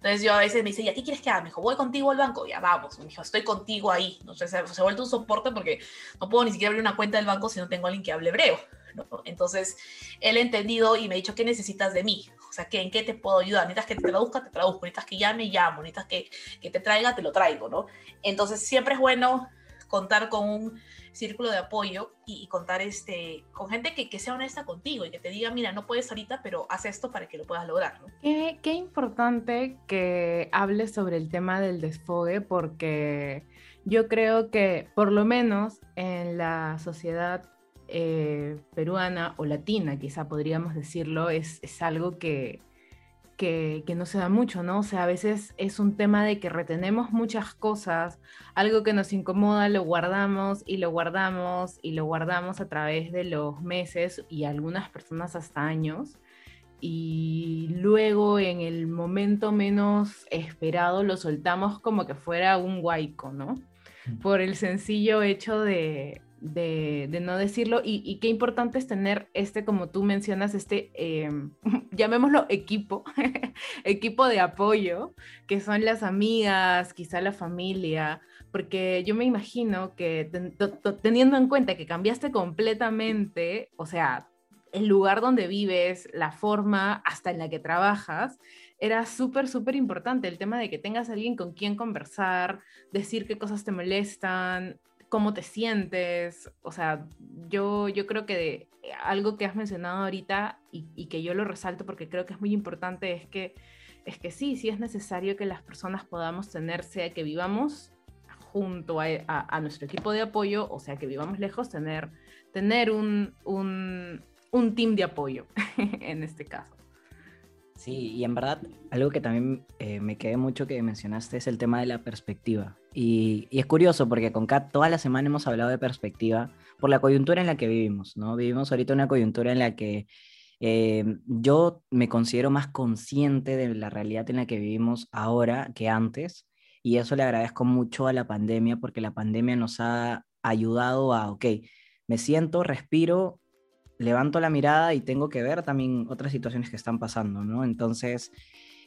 C: Entonces yo a veces me dice, ¿y a qué quieres que haga? Me dijo, voy contigo al banco. Ya vamos. Me dijo, estoy contigo ahí. ¿no? se, se ha vuelto un soporte porque no puedo ni siquiera abrir una cuenta del banco si no tengo a alguien que hable hebreo. ¿no? Entonces él ha entendido y me ha dicho, ¿qué necesitas de mí? O sea, ¿en qué te puedo ayudar? ¿Necesitas que te traduzca? Te traduzco. ¿Necesitas que llame? Llamo. ¿Necesitas que, que te traiga? Te lo traigo, ¿no? Entonces siempre es bueno contar con un círculo de apoyo y, contar este, con gente que, que, sea honesta contigo y que te diga, mira, no puedes ahorita, pero haz esto para que lo puedas lograr.
A: Qué, qué importante que hables sobre el tema del desfogue porque yo creo que por lo menos en la sociedad eh, peruana o latina, quizá podríamos decirlo, es, es algo que, que, que, no se da mucho, ¿no? O sea, a veces es un tema de que retenemos muchas cosas, algo que nos incomoda lo guardamos y lo guardamos y lo guardamos a través de los meses y algunas personas hasta años. Y luego en el momento menos esperado lo soltamos como que fuera un guaico, ¿no? Por el sencillo hecho de, de, no decirlo y, qué importante es tener este, como tú mencionas, este, em, *laughs* llamémoslo equipo, *laughs* equipo de apoyo, que son las amigas, quizá la familia, porque yo me imagino que teniendo en cuenta que cambiaste completamente, o sea, el lugar donde vives, la forma hasta en la que trabajas, era súper, súper importante el tema de que tengas alguien con quien conversar, decir qué cosas te molestan, cómo te sientes. O sea, yo, yo creo que algo que has mencionado ahorita y, que yo lo resalto porque creo que es muy importante es que, es que sí, sí es necesario que las personas podamos tener, sea que vivamos junto a, nuestro equipo de apoyo, o sea que vivamos lejos, tener, tener un, un, un team de apoyo *laughs* en este caso.
B: Sí, y en verdad, algo que también eh, me quedé mucho que mencionaste es el tema de la perspectiva. Y, es curioso porque con Kat toda la semana hemos hablado de perspectiva por la coyuntura en la que vivimos, ¿no? Vivimos ahorita una coyuntura en la que eh, yo me considero más consciente de la realidad en la que vivimos ahora que antes. Y eso le agradezco mucho a la pandemia porque la pandemia nos ha ayudado a, ok, me siento, respiro levanto la mirada y tengo que ver también otras situaciones que están pasando, ¿no? Entonces,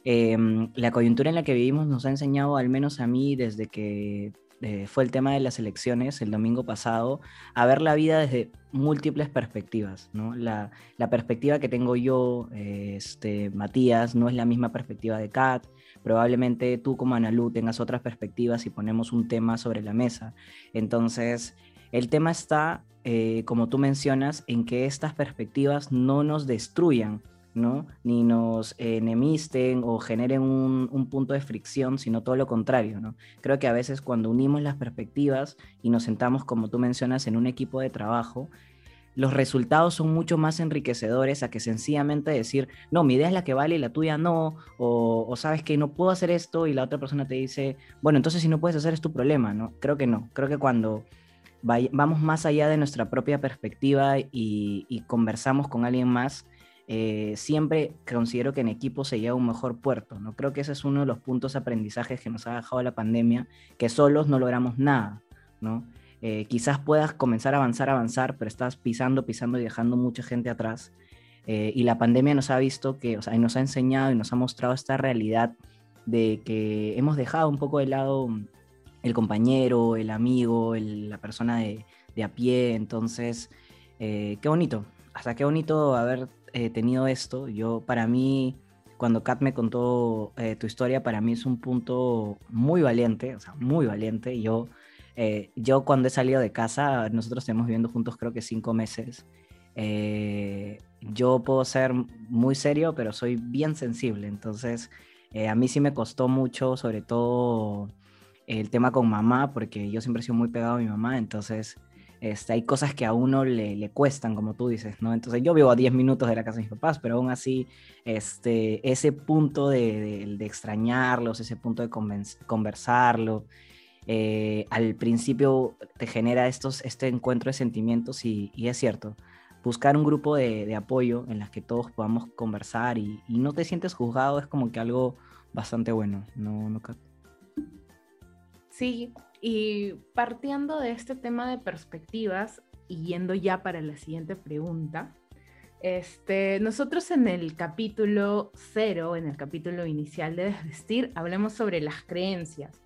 B: em, la coyuntura en la que vivimos nos ha enseñado, al menos a mí, desde que eh, fue el tema de las elecciones el domingo pasado, a ver la vida desde múltiples perspectivas. La, perspectiva que tengo yo, este, Matías, no es la misma perspectiva de Kat, probablemente tú como Analú tengas otras perspectivas y ponemos un tema sobre la mesa. Entonces, el tema está eh, como tú mencionas, en que estas perspectivas no nos destruyan, ¿no? Ni nos enemisten o generen un, punto de fricción, sino todo lo contrario, ¿no? Creo que a veces cuando unimos las perspectivas y nos sentamos, como tú mencionas, en un equipo de trabajo, los resultados son mucho más enriquecedores a que sencillamente decir, no, mi idea es la que vale y la tuya no, o, o, sabes que no puedo hacer esto y la otra persona te dice, bueno, entonces si no puedes hacer es tu problema, ¿no? Creo que no, creo que cuando vamos más allá de nuestra propia perspectiva y, conversamos con alguien más, eh, siempre considero que en equipo se llega a un mejor puerto. ¿no? Creo que ese es uno de los puntos de aprendizaje que nos ha dejado la pandemia, que solos no logramos nada. ¿no? Eh, quizás puedas comenzar a avanzar, avanzar, pero estás pisando, pisando y dejando mucha gente atrás. Eh, y la pandemia nos ha visto que, o sea, nos ha enseñado y nos ha mostrado esta realidad de que hemos dejado un poco de lado el compañero, el amigo, la persona de, a pie. Entonces, eh, qué bonito. Hasta qué bonito haber eh, tenido esto. Yo, para mí, cuando Kat me contó eh, tu historia, para mí es un punto muy valiente, o sea, muy valiente. Yo, yo cuando he salido de casa, nosotros estamos viviendo juntos creo que cinco meses. yo puedo ser muy serio, pero soy bien sensible. Entonces, a mí sí me costó mucho, sobre todo el tema con mamá, porque yo siempre he sido muy pegado a mi mamá, entonces este, hay cosas que a uno le, le, cuestan, como tú dices, ¿no? Entonces yo vivo a 10 minutos de la casa de mis papás, pero aún así, este, ese punto de, de, extrañarlos, ese punto de conversarlo, eh, al principio te genera estos, este encuentro de sentimientos y, y es cierto, buscar un grupo de, de, apoyo en las que todos podamos conversar y, y, no te sientes juzgado es como que algo bastante bueno, ¿no, no
A: Sí, y partiendo de este tema de perspectivas y yendo ya para la siguiente pregunta, este, nosotros en el capítulo cero, en el capítulo inicial de Desvestir, hablemos sobre las creencias.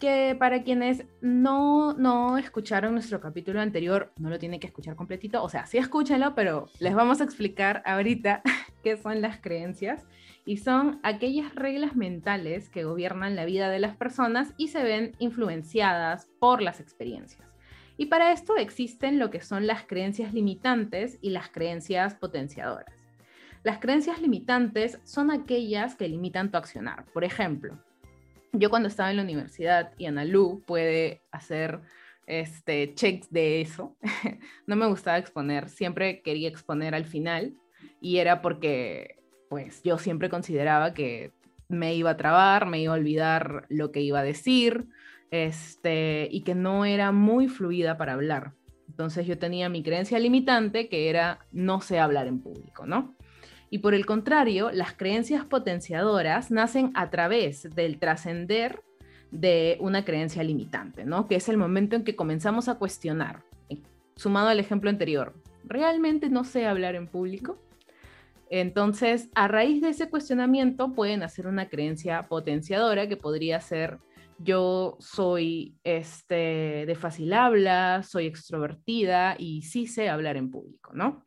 A: Que para quienes no, no escucharon nuestro capítulo anterior, no lo tienen que escuchar completito, o sea, sí escúchenlo, pero les vamos a explicar ahorita *laughs* qué son las creencias y son aquellas reglas mentales que gobiernan la vida de las personas y se ven influenciadas por las experiencias. Y para esto existen lo que son las creencias limitantes y las creencias potenciadoras. Las creencias limitantes son aquellas que limitan tu accionar. Por ejemplo, yo cuando estaba en la universidad y Analu puede hacer este, checks de eso, *laughs* no me gustaba exponer, siempre quería exponer al final y era porque pues yo siempre consideraba que me iba a trabar, me iba a olvidar lo que iba a decir, este, y que no era muy fluida para hablar. Entonces yo tenía mi creencia limitante que era no sé hablar en público, ¿no? Y por el contrario, las creencias potenciadoras nacen a través del trascender de una creencia limitante, ¿no? Que es el momento en que comenzamos a cuestionar. Sumado al ejemplo anterior, ¿realmente no sé hablar en público? Entonces, a raíz de ese cuestionamiento pueden hacer una creencia potenciadora que podría ser yo soy este, de fácil habla, soy extrovertida y sí sé hablar en público, ¿no?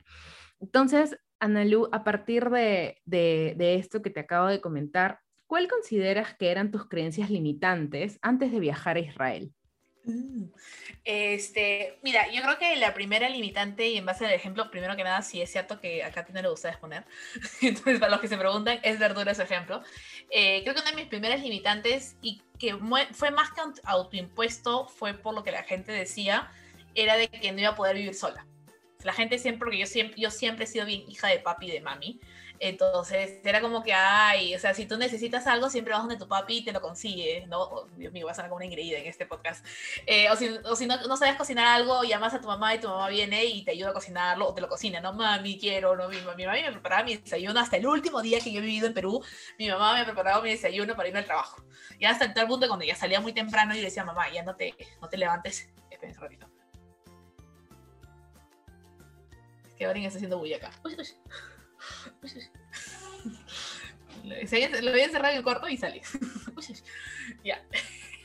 A: Entonces, Analu, a partir de, de, esto que te acabo de comentar, ¿cuál consideras que eran tus creencias limitantes antes de viajar a Israel?
C: Mm. Este, mira, yo creo que la primera limitante, y en base al ejemplo, primero que nada, sí es cierto que acá no le gusta exponer. *laughs* Entonces, para los que se preguntan, es verdura ese ejemplo. Eh, creo que una de mis primeras limitantes, y que fue más que autoimpuesto, fue por lo que la gente decía, era de que no iba a poder vivir sola. La gente siempre, porque yo siempre, yo siempre he sido bien hija de papi y de mami. Entonces era como que, ay, o sea, si tú necesitas algo, siempre vas donde tu papi y te lo consigue, ¿no? Oh, Dios mío, vas a ser como una ingredida en este podcast. Eh, o si, o si no, no, sabes cocinar algo, llamas a tu mamá y tu mamá viene y te ayuda a cocinarlo o te lo cocina, ¿no? Mami, quiero, no, mi, mi mami me preparaba mi desayuno hasta el último día que yo he vivido en Perú, mi mamá me preparaba mi desayuno para irme al trabajo. Y hasta tal punto cuando ya salía muy temprano y le decía, mamá, ya no te, no te levantes, espera un ratito. Es que Barin está haciendo bulla acá. Uy, uy. Lo voy a encerrar en el cuarto y salí. *laughs* ya.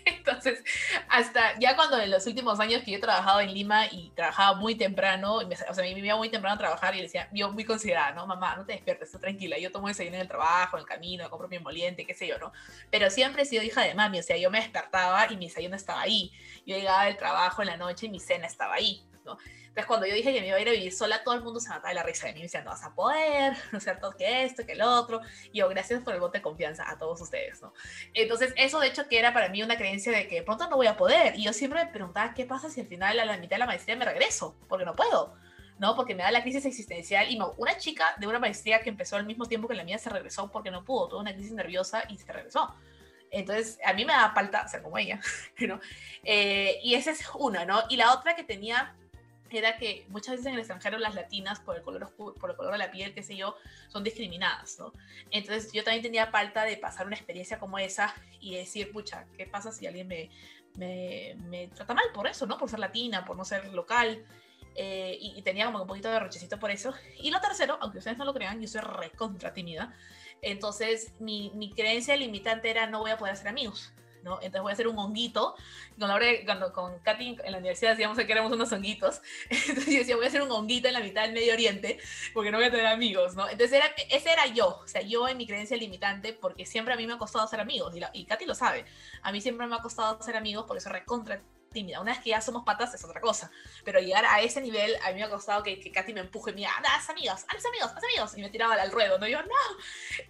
C: Entonces, hasta ya cuando en los últimos años que yo he trabajado en Lima y trabajaba muy temprano, o sea, me iba muy temprano a trabajar y decía, yo muy considerada, no, mamá, no te despiertes, estoy tranquila, yo tomo desayuno en el trabajo, en el camino, compro mi emoliente, qué sé yo, ¿no? Pero siempre he sido hija de mami, o sea, yo me despertaba y mi desayuno estaba ahí. Yo llegaba del trabajo en la noche y mi cena estaba ahí, ¿no? Entonces, cuando yo dije que me iba a ir a vivir sola, todo el mundo se mataba de la risa de mí. Me decían, no vas a poder, *laughs* ¿no es cierto? Que esto, que el otro. Y yo, gracias por el voto de confianza a todos ustedes, ¿no? Entonces, eso de hecho que era para mí una creencia de que pronto no voy a poder. Y yo siempre me preguntaba, ¿qué pasa si al final, a la mitad de la maestría, me regreso? Porque no puedo. ¿no? Porque me da la crisis existencial y una chica de una maestría que empezó al mismo tiempo que la mía se regresó porque no pudo, tuvo una crisis nerviosa y se regresó. Entonces, a mí me da falta ser como ella, *laughs* ¿no? Eh, y esa es una, ¿no? Y la otra que tenía era que muchas veces en el extranjero las latinas, por el color, por el color de la piel, qué sé yo, son discriminadas, ¿no? Entonces yo también tenía falta de pasar una experiencia como esa y decir, pucha, ¿qué pasa si alguien me, me, me trata mal por eso, ¿no? Por ser latina, por no ser local. Eh, y, tenía como un poquito de rochecito por eso. Y lo tercero, aunque ustedes no lo crean, yo soy recontra tímida. Entonces mi, mi creencia limitante era no voy a poder hacer amigos. Entonces voy a hacer un honguito. Con Laura, cuando con Katy en la universidad decíamos que éramos unos honguitos, *laughs* entonces yo decía, voy a hacer un honguito en la mitad del Medio Oriente, porque no voy a tener amigos, ¿no? Entonces era, ese era yo, o sea, yo en mi creencia limitante, porque siempre a mí me ha costado hacer amigos, y, y Katy lo sabe, a mí siempre me ha costado hacer amigos porque soy recontra tímida. Una vez que ya somos patas es otra cosa. Pero llegar a ese nivel, a mí me ha costado que, que Katy me empuje y me diga, haz amigos, haz amigos, haz amigos. Y me tiraba al ruedo, ¿no? yo, no.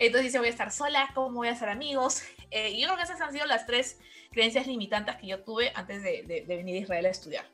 C: Entonces dice, voy a estar sola, ¿cómo voy a hacer amigos? Eh, y yo creo que esas han sido las tres creencias limitantes que yo tuve antes de, de, venir a Israel a estudiar.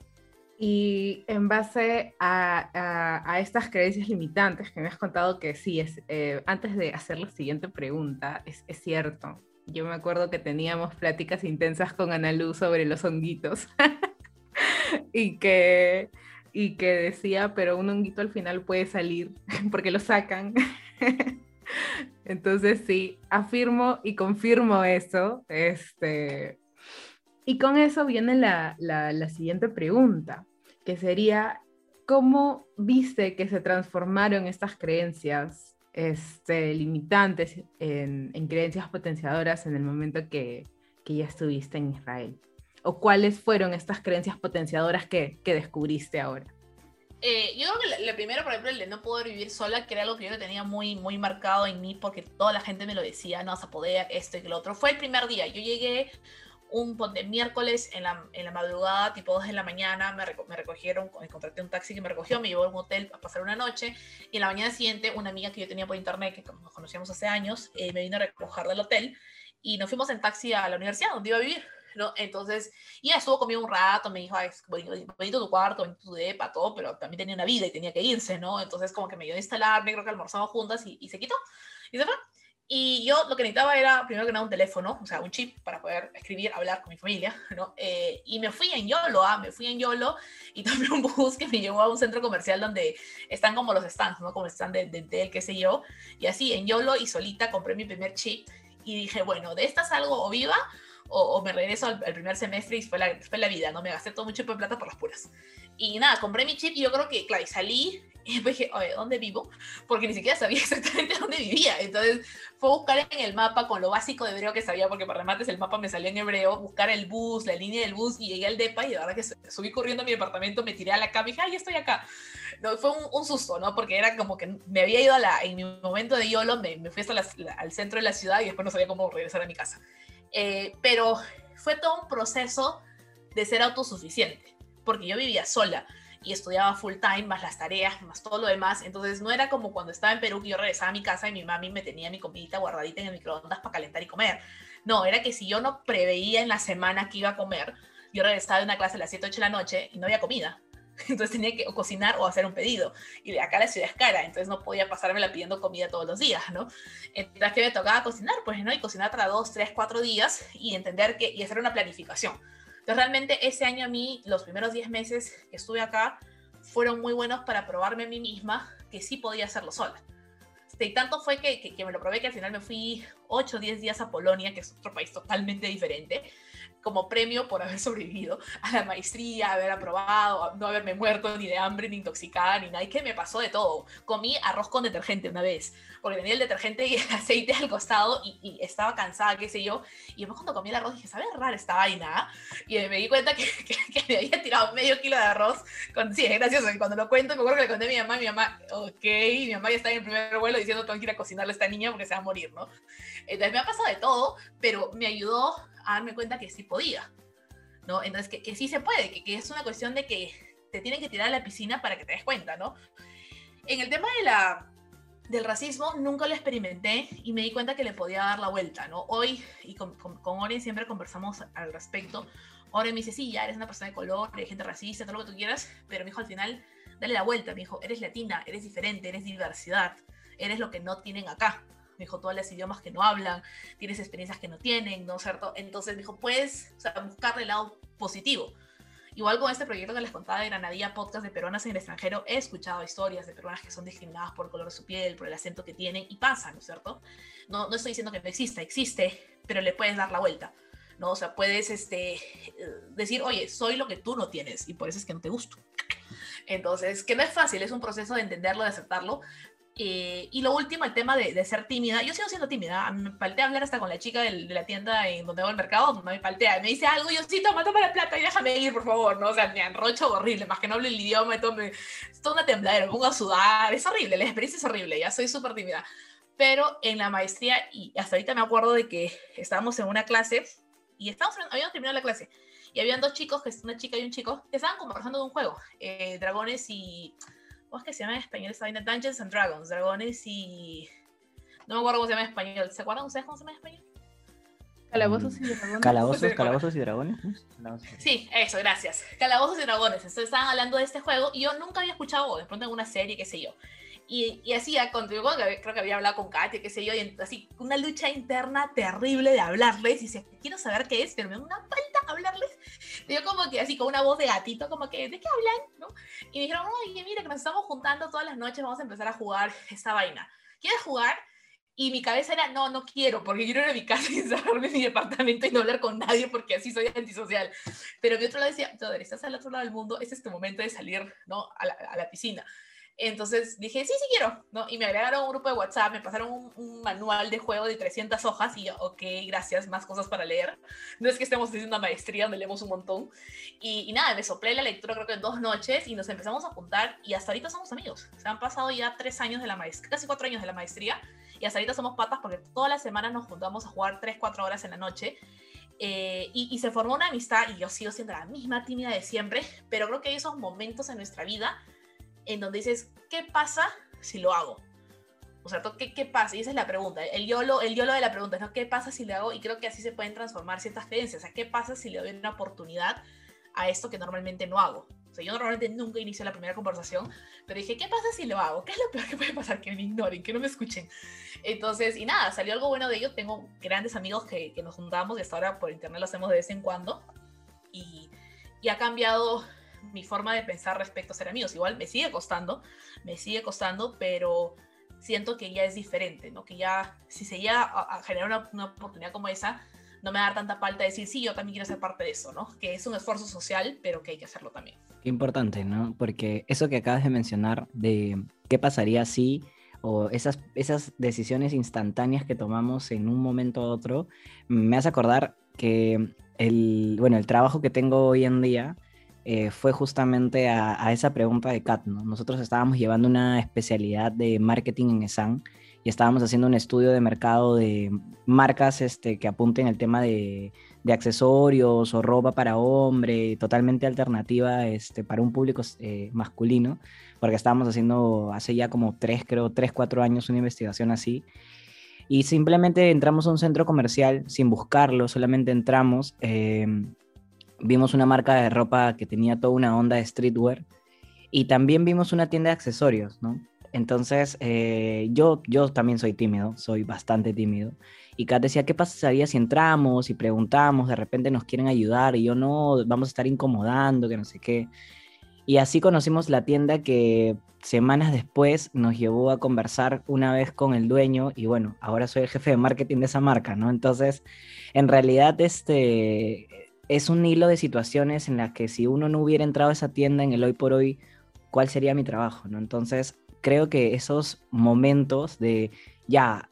A: Y en base a, a, estas creencias limitantes que me has contado que sí, es, eh, antes de hacer la siguiente pregunta, es, es cierto, yo me acuerdo que teníamos pláticas intensas con Ana Luz sobre los honguitos. *laughs* y, que, y que decía, pero un honguito al final puede salir *laughs* porque lo sacan. *laughs* Entonces sí, afirmo y confirmo eso. Este, y con eso viene la, la, la siguiente pregunta, que sería, ¿cómo viste que se transformaron estas creencias este, limitantes en, creencias potenciadoras en el momento que, que, ya estuviste en Israel? ¿O cuáles fueron estas creencias potenciadoras que, que descubriste ahora?
C: Eh, yo creo que lo primero, por ejemplo, el de no poder vivir sola, que era algo que yo tenía muy, muy marcado en mí porque toda la gente me lo decía, no vas a poder, esto y lo otro. Fue el primer día. Yo llegué un de miércoles en la, en la madrugada, tipo 2 de la mañana, me, me recogieron, contraté un taxi que me recogió, me llevó a un hotel a pasar una noche, y en la mañana siguiente una amiga que yo tenía por internet, que nos conocíamos hace años, eh, me vino a recoger del hotel, y nos fuimos en taxi a la universidad, donde iba a vivir. ¿no? Entonces, y ya estuvo conmigo un rato, me dijo, bonito, bonito tu cuarto, bonito tu depa, todo, pero también tenía una vida y tenía que irse, ¿no? Entonces, como que me dio a instalarme, creo que almorzamos juntas y, y se quitó, y se fue. Y yo lo que necesitaba era, primero que nada, un teléfono, o sea, un chip para poder escribir, hablar con mi familia, *laughs* ¿no? Eh, y me fui en YOLO, ¿ah? Me fui en YOLO y *laughs* tomé un bus que me llevó a un centro comercial donde están como los stands, ¿no? Como el stand de Dentel, qué sé yo. Y así, en YOLO y solita compré mi primer chip y dije, bueno, de estas algo o viva o, me regreso al, primer semestre y fue la, fue la vida, ¿no? Me gasté todo mucho de plata por las puras. Y nada, compré mi chip y yo creo que, claro, y salí *laughs* y después dije, oye, ¿dónde vivo? Porque ni siquiera sabía *laughs* exactamente dónde vivía. Entonces fue buscar en el mapa con lo básico de hebreo que sabía, porque para remates el mapa me salió en hebreo, buscar el bus, la línea del bus y llegué al DEPA y de verdad que subí corriendo a mi departamento, me tiré a la cama y dije, ay, estoy acá. No, fue un, susto, ¿no? Porque era como que me había ido a la, en mi momento de YOLO, me, me fui hasta al centro de la ciudad y después no sabía cómo regresar a mi casa. Eh, pero fue todo un proceso de ser autosuficiente, porque yo vivía sola y estudiaba full time, más las tareas, más todo lo demás. Entonces no era como cuando estaba en Perú que yo regresaba a mi casa y mi mami me tenía mi comidita guardadita en el microondas para calentar y comer. No, era que si yo no preveía en la semana que iba a comer, yo regresaba de una clase a las 7, 8 de la noche y no había comida. *laughs* Entonces tenía que cocinar o hacer un pedido. Y de acá la ciudad es cara, entonces no podía pasármela pidiendo comida todos los días, ¿no? Entonces, que me tocaba cocinar? Pues, ¿no? Y cocinar para dos, tres, cuatro días y entender que, y hacer una planificación. Entonces, realmente ese año a mí, los primeros 10 meses que estuve acá, fueron muy buenos para probarme a mí misma que sí podía hacerlo sola. Y tanto fue que, que, que, me lo probé que al final me fui 8 o 10 días a Polonia, que es otro país totalmente diferente, como premio por haber *laughs* sobrevivido a la maestría, haber aprobado, no haberme muerto ni de hambre, ni intoxicada, ni nada. Y que me pasó de todo. Comí arroz con detergente una vez, porque tenía el detergente y el *laughs* aceite al costado y, estaba cansada, qué sé yo. Y después cuando comí el arroz dije, ¿sabe rara esta vaina? Y me di cuenta que, *laughs* que, me había tirado medio kilo de arroz. Con, sí, es gracioso. Y cuando lo cuento, me acuerdo que le conté a mi mamá, mi mamá, ok, mi mamá ya está en el primer vuelo diciendo, tengo que ir a cocinarle a esta niña porque se va a morir, ¿no? Entonces me ha pasado de todo, pero me ayudó a darme cuenta que sí podía, ¿no? Entonces, que, que sí se puede, que, que, es una cuestión de que te tienen que tirar a la piscina para que te des cuenta, ¿no? En el tema de la, del racismo nunca lo experimenté y me di cuenta que le podía dar la vuelta, ¿no? Hoy, y con, con, con Oren siempre conversamos al respecto, Oren me dice, sí, ya eres una persona de color, hay gente racista, todo lo que tú quieras, pero me dijo al final, dale la vuelta, me dijo, eres latina, eres diferente, eres diversidad, eres lo que no tienen acá, me dijo, todos los idiomas que no hablan, tienes experiencias que no tienen, ¿no es cierto? Entonces dijo, puedes o sea, buscarle el lado positivo. Igual con este proyecto que les contaba de Granadilla Podcast de peruanas en el extranjero, he escuchado historias de peruanas que son discriminadas por el color de su piel, por el acento que tienen, y pasa, ¿no es cierto? No, no estoy diciendo que no exista, existe, pero le puedes dar la vuelta, ¿no? O sea, puedes este, decir, oye, soy lo que tú no tienes, y por eso es que no te gusto. Entonces, que no es fácil, es un proceso de entenderlo, de aceptarlo, eh, y lo último, el tema de, de, ser tímida. Yo sigo siendo tímida. Me falté a hablar hasta con la chica del, de la tienda en donde hago el mercado. Me faltea. Me dice algo. Yo, sí, toma, toma la plata y déjame ir, por favor. ¿no? O sea, me enrocho horrible. Más que no hablo el idioma. Todo me, es toda una tembladera. Me pongo a sudar. Es horrible. La experiencia es horrible. Ya soy súper tímida. Pero en la maestría, y hasta ahorita me acuerdo de que estábamos en una clase y estábamos, habíamos terminado la clase. Y habían dos chicos, que es una chica y un chico, que estaban conversando de un juego. Eh, dragones y ¿Cómo es que se llama en español esa vaina? Dungeons and Dragons, dragones y... No me acuerdo cómo se llama en español. ¿Se acuerdan ustedes cómo se llama en español?
A: Calabozos y dragones.
B: Calabozos, calabozos y dragones.
C: Sí, eso, gracias. Calabozos y dragones. Entonces estaban hablando de este juego y yo nunca había escuchado, de pronto en una serie, qué sé yo. Y, y así contigo, creo que había hablado con Katia, qué sé yo, y así una lucha interna terrible de hablarles. Y dice, quiero saber qué es, pero me da una falta hablarles. Yo como que así con una voz de gatito, como que, ¿de qué hablan? ¿No? Y me dijeron, oye, mira, que nos estamos juntando todas las noches, vamos a empezar a jugar *laughs* esta vaina. ¿Quieres jugar? Y mi cabeza era, no, no quiero, porque quiero ir a mi casa *laughs* y encerrarme en mi departamento y no hablar con nadie porque así soy antisocial. Pero mi otro lado decía, Joder, estás al otro lado del mundo, este es tu momento de salir, ¿no? A la, a la piscina. Entonces dije, sí, sí quiero, ¿no? Y me agregaron un grupo de WhatsApp, me pasaron un, un, manual de juego de 300 hojas y yo, ok, gracias, más cosas para leer. No es que estemos haciendo una maestría donde leemos un montón. Y, y, nada, me soplé la lectura creo que dos noches y nos empezamos a juntar y hasta ahorita somos amigos. Se han pasado ya tres años de la maestría, casi cuatro años de la maestría y hasta ahorita somos patas porque todas las semanas nos juntamos a jugar tres, cuatro horas en la noche. Eh, y, y, se formó una amistad y yo sigo siendo la misma tímida de siempre, pero creo que hay esos momentos en nuestra vida en donde dices, ¿qué pasa si lo hago? O sea, ¿qué, ¿qué, pasa? Y esa es la pregunta. El YOLO, el YOLO de la pregunta es, ¿no? ¿Qué pasa si le hago? Y creo que así se pueden transformar ciertas creencias. O sea, ¿qué pasa si le doy una oportunidad a esto que normalmente no hago? O sea, yo normalmente nunca inicio la primera conversación, pero dije, ¿qué pasa si lo hago? ¿Qué es lo peor que puede pasar? Que me ignoren, que no me escuchen. Entonces, y nada, salió algo bueno de ello. Tengo grandes amigos que, que nos juntamos y hasta ahora por internet lo hacemos de vez en cuando. Y, y ha cambiado mi forma de pensar respecto a ser amigos. Igual me sigue costando, me sigue costando, pero siento que ya es diferente, ¿no? Que ya, si se llega a, generar una, una, oportunidad como esa, no me da tanta falta de decir, sí, yo también quiero ser parte de eso, ¿no? Que es un esfuerzo social, pero que hay que hacerlo también.
B: Qué importante, ¿no? Porque eso que acabas de mencionar de qué pasaría si o esas, esas decisiones instantáneas que tomamos en un momento u otro, me hace acordar que el, bueno, el trabajo que tengo hoy en día eh, fue justamente a, esa pregunta de Kat, ¿no? Nosotros estábamos llevando una especialidad de marketing en ESAN y estábamos haciendo un estudio de mercado de marcas este, que apunten el tema de, de accesorios o ropa para hombre, totalmente alternativa este, para un público eh, masculino, porque estábamos haciendo hace ya como tres, creo, tres, cuatro años una investigación así. Y simplemente entramos a un centro comercial sin buscarlo, solamente entramos, eh, vimos una marca de ropa que tenía toda una onda de streetwear y también vimos una tienda de accesorios, ¿no? Entonces, eh, yo, yo también soy tímido, soy bastante tímido. Y Kat decía, ¿qué pasaría si entramos y preguntamos, de repente nos quieren ayudar y yo no, vamos a estar incomodando, que no sé qué. Y así conocimos la tienda que semanas después nos llevó a conversar una vez con el dueño y bueno, ahora soy el jefe de marketing de esa marca, ¿no? Entonces, en realidad este es un hilo de situaciones en las que si uno no hubiera entrado a esa tienda en el hoy por hoy, ¿cuál sería mi trabajo, ¿no? Entonces, creo que esos momentos de ya,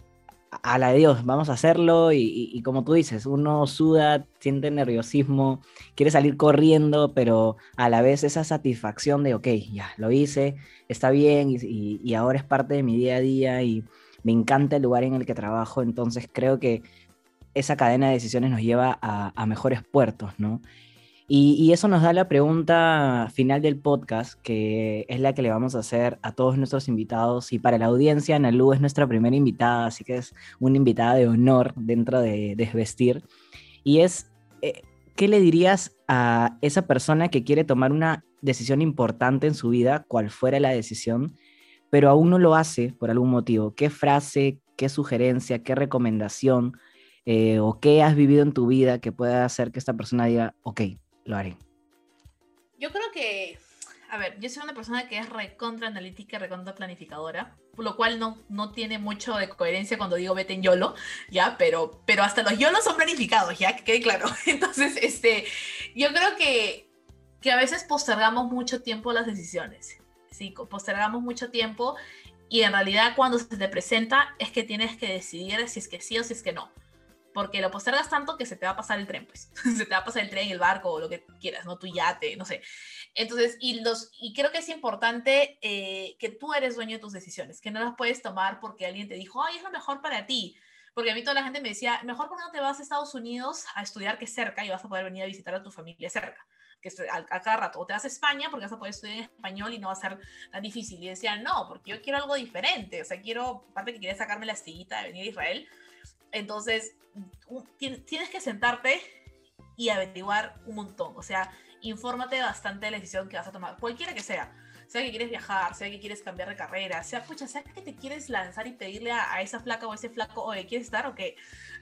B: a la de Dios, vamos a hacerlo y, como tú dices, uno suda, siente nerviosismo, quiere salir corriendo, pero a la vez esa satisfacción de, ok, ya, lo hice, está bien y, y ahora es parte de mi día a día y me encanta el lugar en el que trabajo, entonces creo que esa cadena de decisiones nos lleva a, mejores puertos, ¿no? Y, eso nos da la pregunta final del podcast, que es la que le vamos a hacer a todos nuestros invitados. Y para la audiencia, Analu es nuestra primera invitada, así que es una invitada de honor dentro de Desvestir. Y es, eh, ¿qué le dirías a esa persona que quiere tomar una decisión importante en su vida, cual fuera la decisión, pero aún no lo hace por algún motivo? ¿Qué frase, qué sugerencia, qué recomendación eh, o qué has vivido en tu vida que pueda hacer que esta persona diga, ok, lo haré.
C: Yo creo que, a ver, yo soy una persona que es recontra analítica recontra planificadora, lo cual no, no tiene mucho de coherencia cuando digo vete en YOLO, ¿ya? Pero, pero hasta los YOLO son planificados, ¿ya? Que quede claro. *laughs* Entonces, este, yo creo que, que a veces postergamos mucho tiempo las decisiones, ¿sí? Postergamos mucho tiempo y en realidad cuando se te presenta es que tienes que decidir si es que sí o si es que no porque lo postergas tanto que se te va a pasar el tren, pues. *laughs* se te va a pasar el tren, el barco, o lo que quieras, ¿no? Tu yate, no sé. Entonces, y, los, y creo que es importante eh, que tú eres dueño de tus decisiones, que no las puedes tomar porque alguien te dijo, ay, es lo mejor para ti. Porque a mí toda la gente me decía, mejor porque no te vas a Estados Unidos a estudiar que cerca y vas a poder venir a visitar a tu familia cerca que a, cada rato, o te vas a España porque vas a poder estudiar en español y no va a ser tan difícil. Y decía, no, porque yo quiero algo diferente, o sea, quiero, aparte que quería sacarme la estillita de venir a Israel, entonces tienes que sentarte y averiguar un montón. O sea, infórmate bastante de la decisión que vas a tomar, cualquiera que sea. Sea que quieres viajar, sea que quieres cambiar de carrera, sea, pucha, sea que te quieres lanzar y pedirle a, esa flaca o a ese flaco, oye, ¿quieres estar o qué?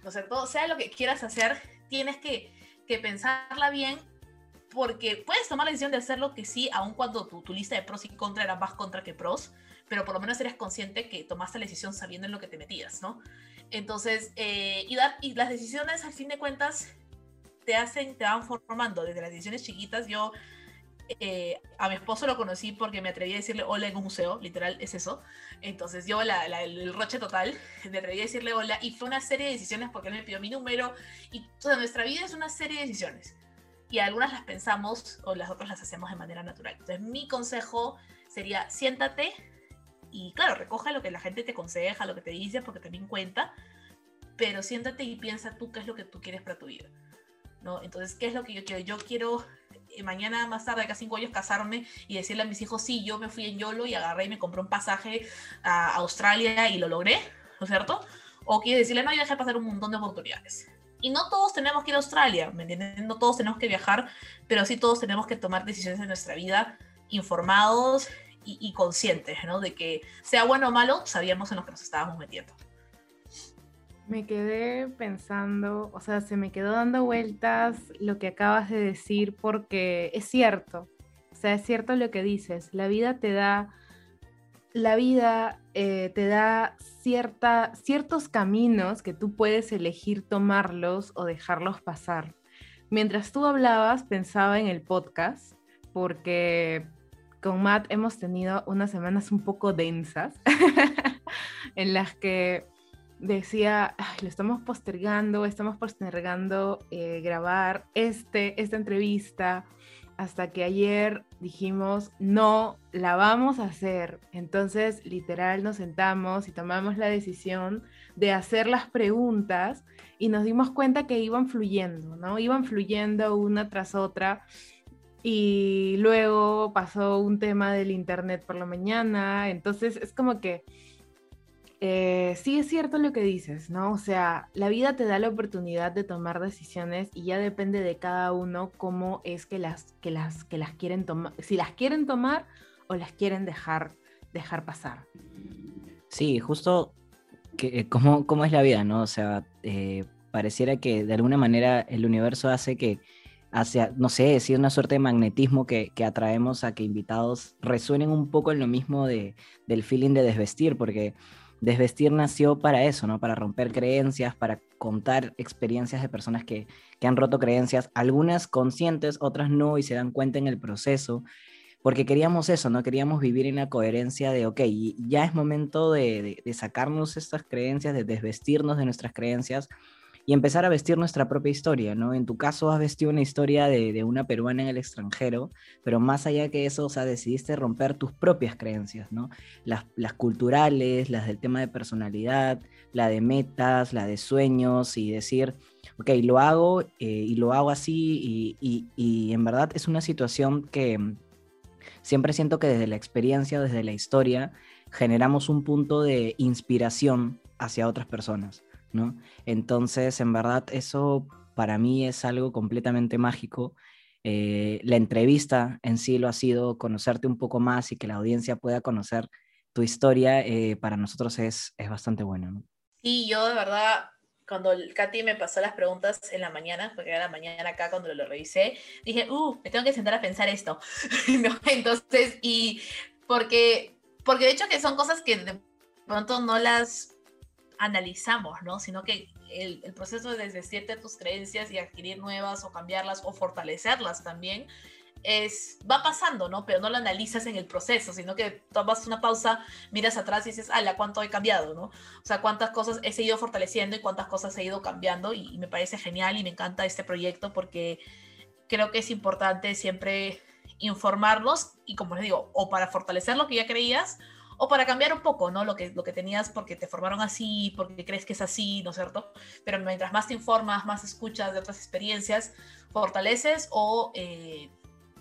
C: No sé, todo, sea lo que quieras hacer, tienes que, que pensarla bien porque puedes tomar la decisión de hacerlo que sí, aun cuando tu, tu, lista de pros y contra era más contra que pros, pero por lo menos eres consciente que tomaste la decisión sabiendo en lo que te metías, ¿no? Entonces, eh, y, y las decisiones, al fin de cuentas, te hacen, te van formando. Desde las decisiones chiquitas, yo eh, a mi esposo lo conocí porque me atreví a decirle hola en un museo, literal, es eso. Entonces, yo, la, el, roche total, me atreví a decirle hola y fue una serie de decisiones porque él me pidió mi número. Y toda nuestra vida es una serie de decisiones. Y algunas las pensamos o las otras las hacemos de manera natural. Entonces, mi consejo sería siéntate, y claro, recoge lo que la gente te aconseja, lo que te dice, porque también cuenta, pero siéntate y piensa tú qué es lo que tú quieres para tu vida. ¿no? Entonces, ¿qué es lo que yo quiero? Yo quiero mañana más tarde, acá cinco años, casarme y decirle a mis hijos, sí, yo me fui en YOLO y agarré y me compré un pasaje a Australia y lo logré, ¿no es cierto? O quieres decirle, no, yo dejé pasar un montón de oportunidades. Y no todos tenemos que ir a Australia, ¿me entienden? No todos tenemos que viajar, pero sí todos tenemos que tomar decisiones en nuestra vida informados y, conscientes, ¿no? De que sea bueno o malo, sabíamos en lo que nos estábamos metiendo.
A: Me quedé pensando, o sea, se me quedó dando vueltas lo que acabas de decir porque es cierto, o sea, es cierto lo que dices, la vida te da, la vida eh, te da cierta, ciertos caminos que tú puedes elegir tomarlos o dejarlos pasar. Mientras tú hablabas, pensaba en el podcast, porque con Matt hemos tenido unas semanas un poco densas *laughs* en las que decía, lo estamos postergando, estamos postergando eh, grabar este, esta entrevista, hasta que ayer dijimos, no, la vamos a hacer. Entonces, literal, nos sentamos y tomamos la decisión de hacer las preguntas y nos dimos cuenta que iban fluyendo, ¿no? Iban fluyendo una tras otra y luego pasó un tema del internet por la mañana, entonces es como que eh, sí es cierto lo que dices, ¿no? O sea, la vida te da la oportunidad de tomar decisiones y ya depende de cada uno cómo es que las, que las, que las quieren tomar, si las quieren tomar o las quieren dejar, dejar pasar.
B: Sí, justo cómo, cómo es la vida, ¿no? O sea, eh, pareciera que de alguna manera el universo hace que hacia, no sé, si una suerte de magnetismo que, que, atraemos a que invitados resuenen un poco en lo mismo de, del feeling de desvestir, porque desvestir nació para eso, ¿no? Para romper creencias, para contar experiencias de personas que, que han roto creencias, algunas conscientes, otras no, y se dan cuenta en el proceso, porque queríamos eso, ¿no? Queríamos vivir en la coherencia de, ok, ya es momento de, de sacarnos estas creencias, de desvestirnos de nuestras creencias y empezar a vestir nuestra propia historia, ¿no? En tu caso has vestido una historia de, una peruana en el extranjero, pero más allá que eso, o sea, decidiste romper tus propias creencias, ¿no? Las, culturales, las del tema de personalidad, la de metas, la de sueños y decir, ok, lo hago eh, y lo hago así y, y, y en verdad es una situación que mm, siempre siento que desde la experiencia, desde la historia, generamos un punto de inspiración hacia otras personas. ¿No? Entonces, en verdad, eso para mí es algo completamente mágico. Eh, la entrevista en sí lo ha sido conocerte un poco más y que la audiencia pueda conocer tu historia, eh, para nosotros es, es bastante bueno. ¿no?
C: Y yo de verdad, cuando Katy me pasó las preguntas en la mañana, porque era la mañana acá cuando lo revisé, dije, uh, me tengo que sentar a pensar esto. *laughs* Entonces, y porque, porque de hecho que son cosas que de pronto no las analizamos, ¿no? Sino que el, el, proceso de desvestirte tus creencias y adquirir nuevas o cambiarlas o fortalecerlas también es va pasando, ¿no? Pero no lo analizas en el proceso, sino que tomas una pausa, miras atrás y dices, ala, ¿cuánto he cambiado, no? O sea, cuántas cosas he seguido fortaleciendo y cuántas cosas he ido cambiando y, y me parece genial y me encanta este proyecto porque creo que es importante siempre informarnos y como les digo, o para fortalecer lo que ya creías o para cambiar un poco, ¿no? Lo que, lo que tenías porque te formaron así, porque crees que es así, ¿no es cierto? Pero mientras más te informas, más escuchas de otras experiencias, fortaleces o eh,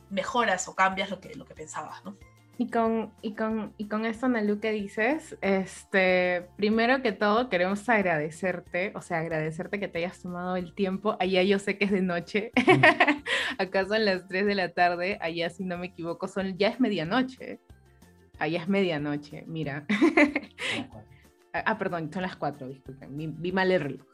C: mejoras o cambias lo que, lo que pensabas, ¿no?
A: Y con, y con, y con esto, Nalu, que dices, este, primero que todo queremos agradecerte, o sea, agradecerte que te hayas tomado el tiempo. Allá yo sé que es de noche, mm. *laughs* acá son las 3 de la tarde, allá si no me equivoco, son, ya es medianoche allá es medianoche, mira. *laughs* ah, perdón, son las cuatro, disculpen, vi, vi, mal el reloj.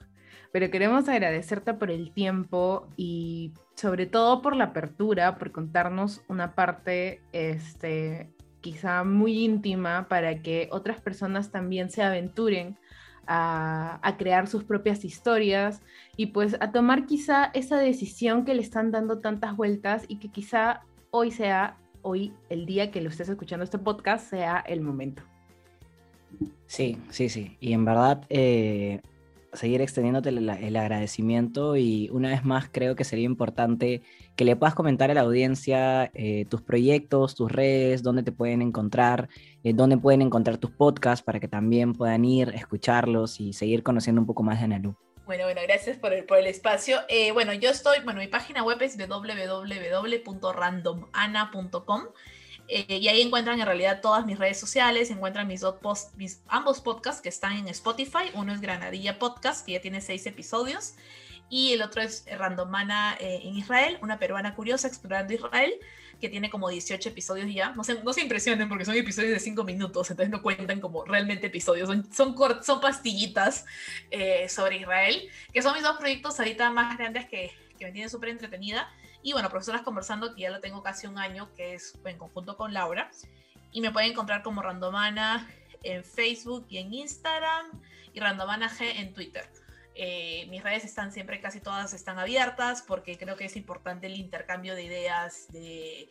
A: Pero queremos agradecerte por el tiempo y sobre todo por la apertura, por contarnos una parte, este, quizá muy íntima para que otras personas también se aventuren a, a, crear sus propias historias y pues a tomar quizá esa decisión que le están dando tantas vueltas y que quizá hoy sea hoy, el día que lo estés escuchando este podcast, sea el momento.
B: Sí, sí, sí. Y en verdad, eh, seguir extendiéndote el, agradecimiento y una vez más creo que sería importante que le puedas comentar a la audiencia eh, tus proyectos, tus redes, dónde te pueden encontrar, eh, dónde pueden encontrar tus podcasts para que también puedan ir, escucharlos y seguir conociendo un poco más de Analu.
C: Bueno, bueno, gracias por el, por el espacio. Eh, bueno, yo estoy, bueno, mi página web es www.randomana.com. Eh, y ahí encuentran en realidad todas mis redes sociales, encuentran mis, dos ambos podcasts que están en Spotify. Uno es Granadilla Podcast, que ya tiene seis episodios, y el otro es Randomana eh, en Israel, una peruana curiosa explorando Israel, que tiene como 18 episodios ya. No se, no se impresionen porque son episodios de 5 minutos, entonces no cuentan como realmente episodios, son, son, son pastillitas eh, sobre Israel, que son mis dos proyectos ahorita más grandes que, que me tienen súper entretenida. Y bueno, Profesoras Conversando, que ya lo tengo casi un año, que es en conjunto con Laura. Y me pueden encontrar como Randomana en Facebook y en Instagram y Randomana G en Twitter. Eh, mis redes están siempre, casi todas están abiertas porque creo que es importante el intercambio de ideas, de,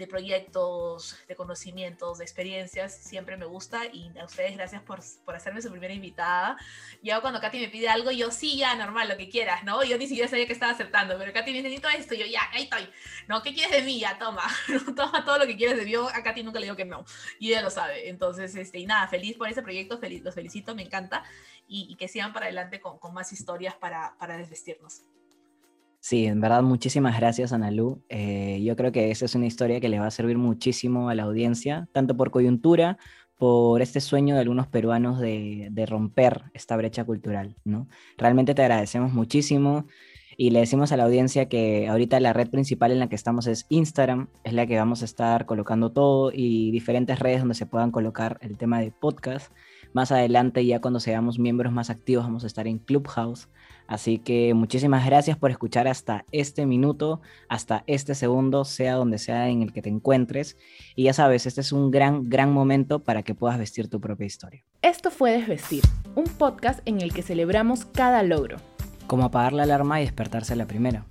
C: de proyectos, de conocimientos, de experiencias, siempre me gusta. Y a ustedes gracias por, por hacerme su primera invitada. Yo cuando Katy me pide algo, yo sí, ya, normal, lo que quieras, ¿no? Yo ni siquiera sabía que estaba aceptando, pero Katy me necesito esto, yo ya, ahí estoy, ¿no? ¿Qué quieres de mí? Ya, toma, *laughs* toma todo lo que quieres de mí, a Katy nunca le digo que no, y ella lo sabe, entonces, este, y nada, feliz por ese proyecto, feliz, los felicito, me encanta, y, y que sigan para adelante con, con más historias para, para desvestirnos.
B: Sí, en verdad, muchísimas gracias, Analu. Eh, yo creo que esa es una historia que le va a servir muchísimo a la audiencia, tanto por coyuntura, por este sueño de algunos peruanos de, de romper esta brecha cultural, ¿no? Realmente te agradecemos muchísimo y le decimos a la audiencia que ahorita la red principal en la que estamos es Instagram, es la que vamos a estar colocando todo y diferentes redes donde se puedan colocar el tema de podcast. Más adelante, ya cuando seamos miembros más activos, vamos a estar en Clubhouse. Así que muchísimas gracias por escuchar hasta este minuto, hasta este segundo, sea donde sea en el que te encuentres. Y ya sabes, este es un gran, gran momento para que puedas vestir tu propia historia.
A: Esto fue Desvestir, un podcast en el que celebramos cada logro.
B: Como apagar la alarma y despertarse a la primera.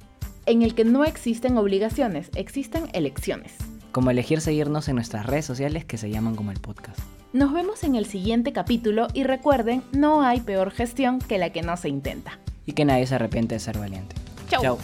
A: En el que no existen obligaciones, existen elecciones.
B: Como elegir seguirnos en nuestras redes sociales que se llaman como el podcast.
A: Nos vemos en el siguiente capítulo y recuerden, no hay peor gestión que la que no se intenta
B: y que nadie se arrepiente de ser valiente.
A: Chao.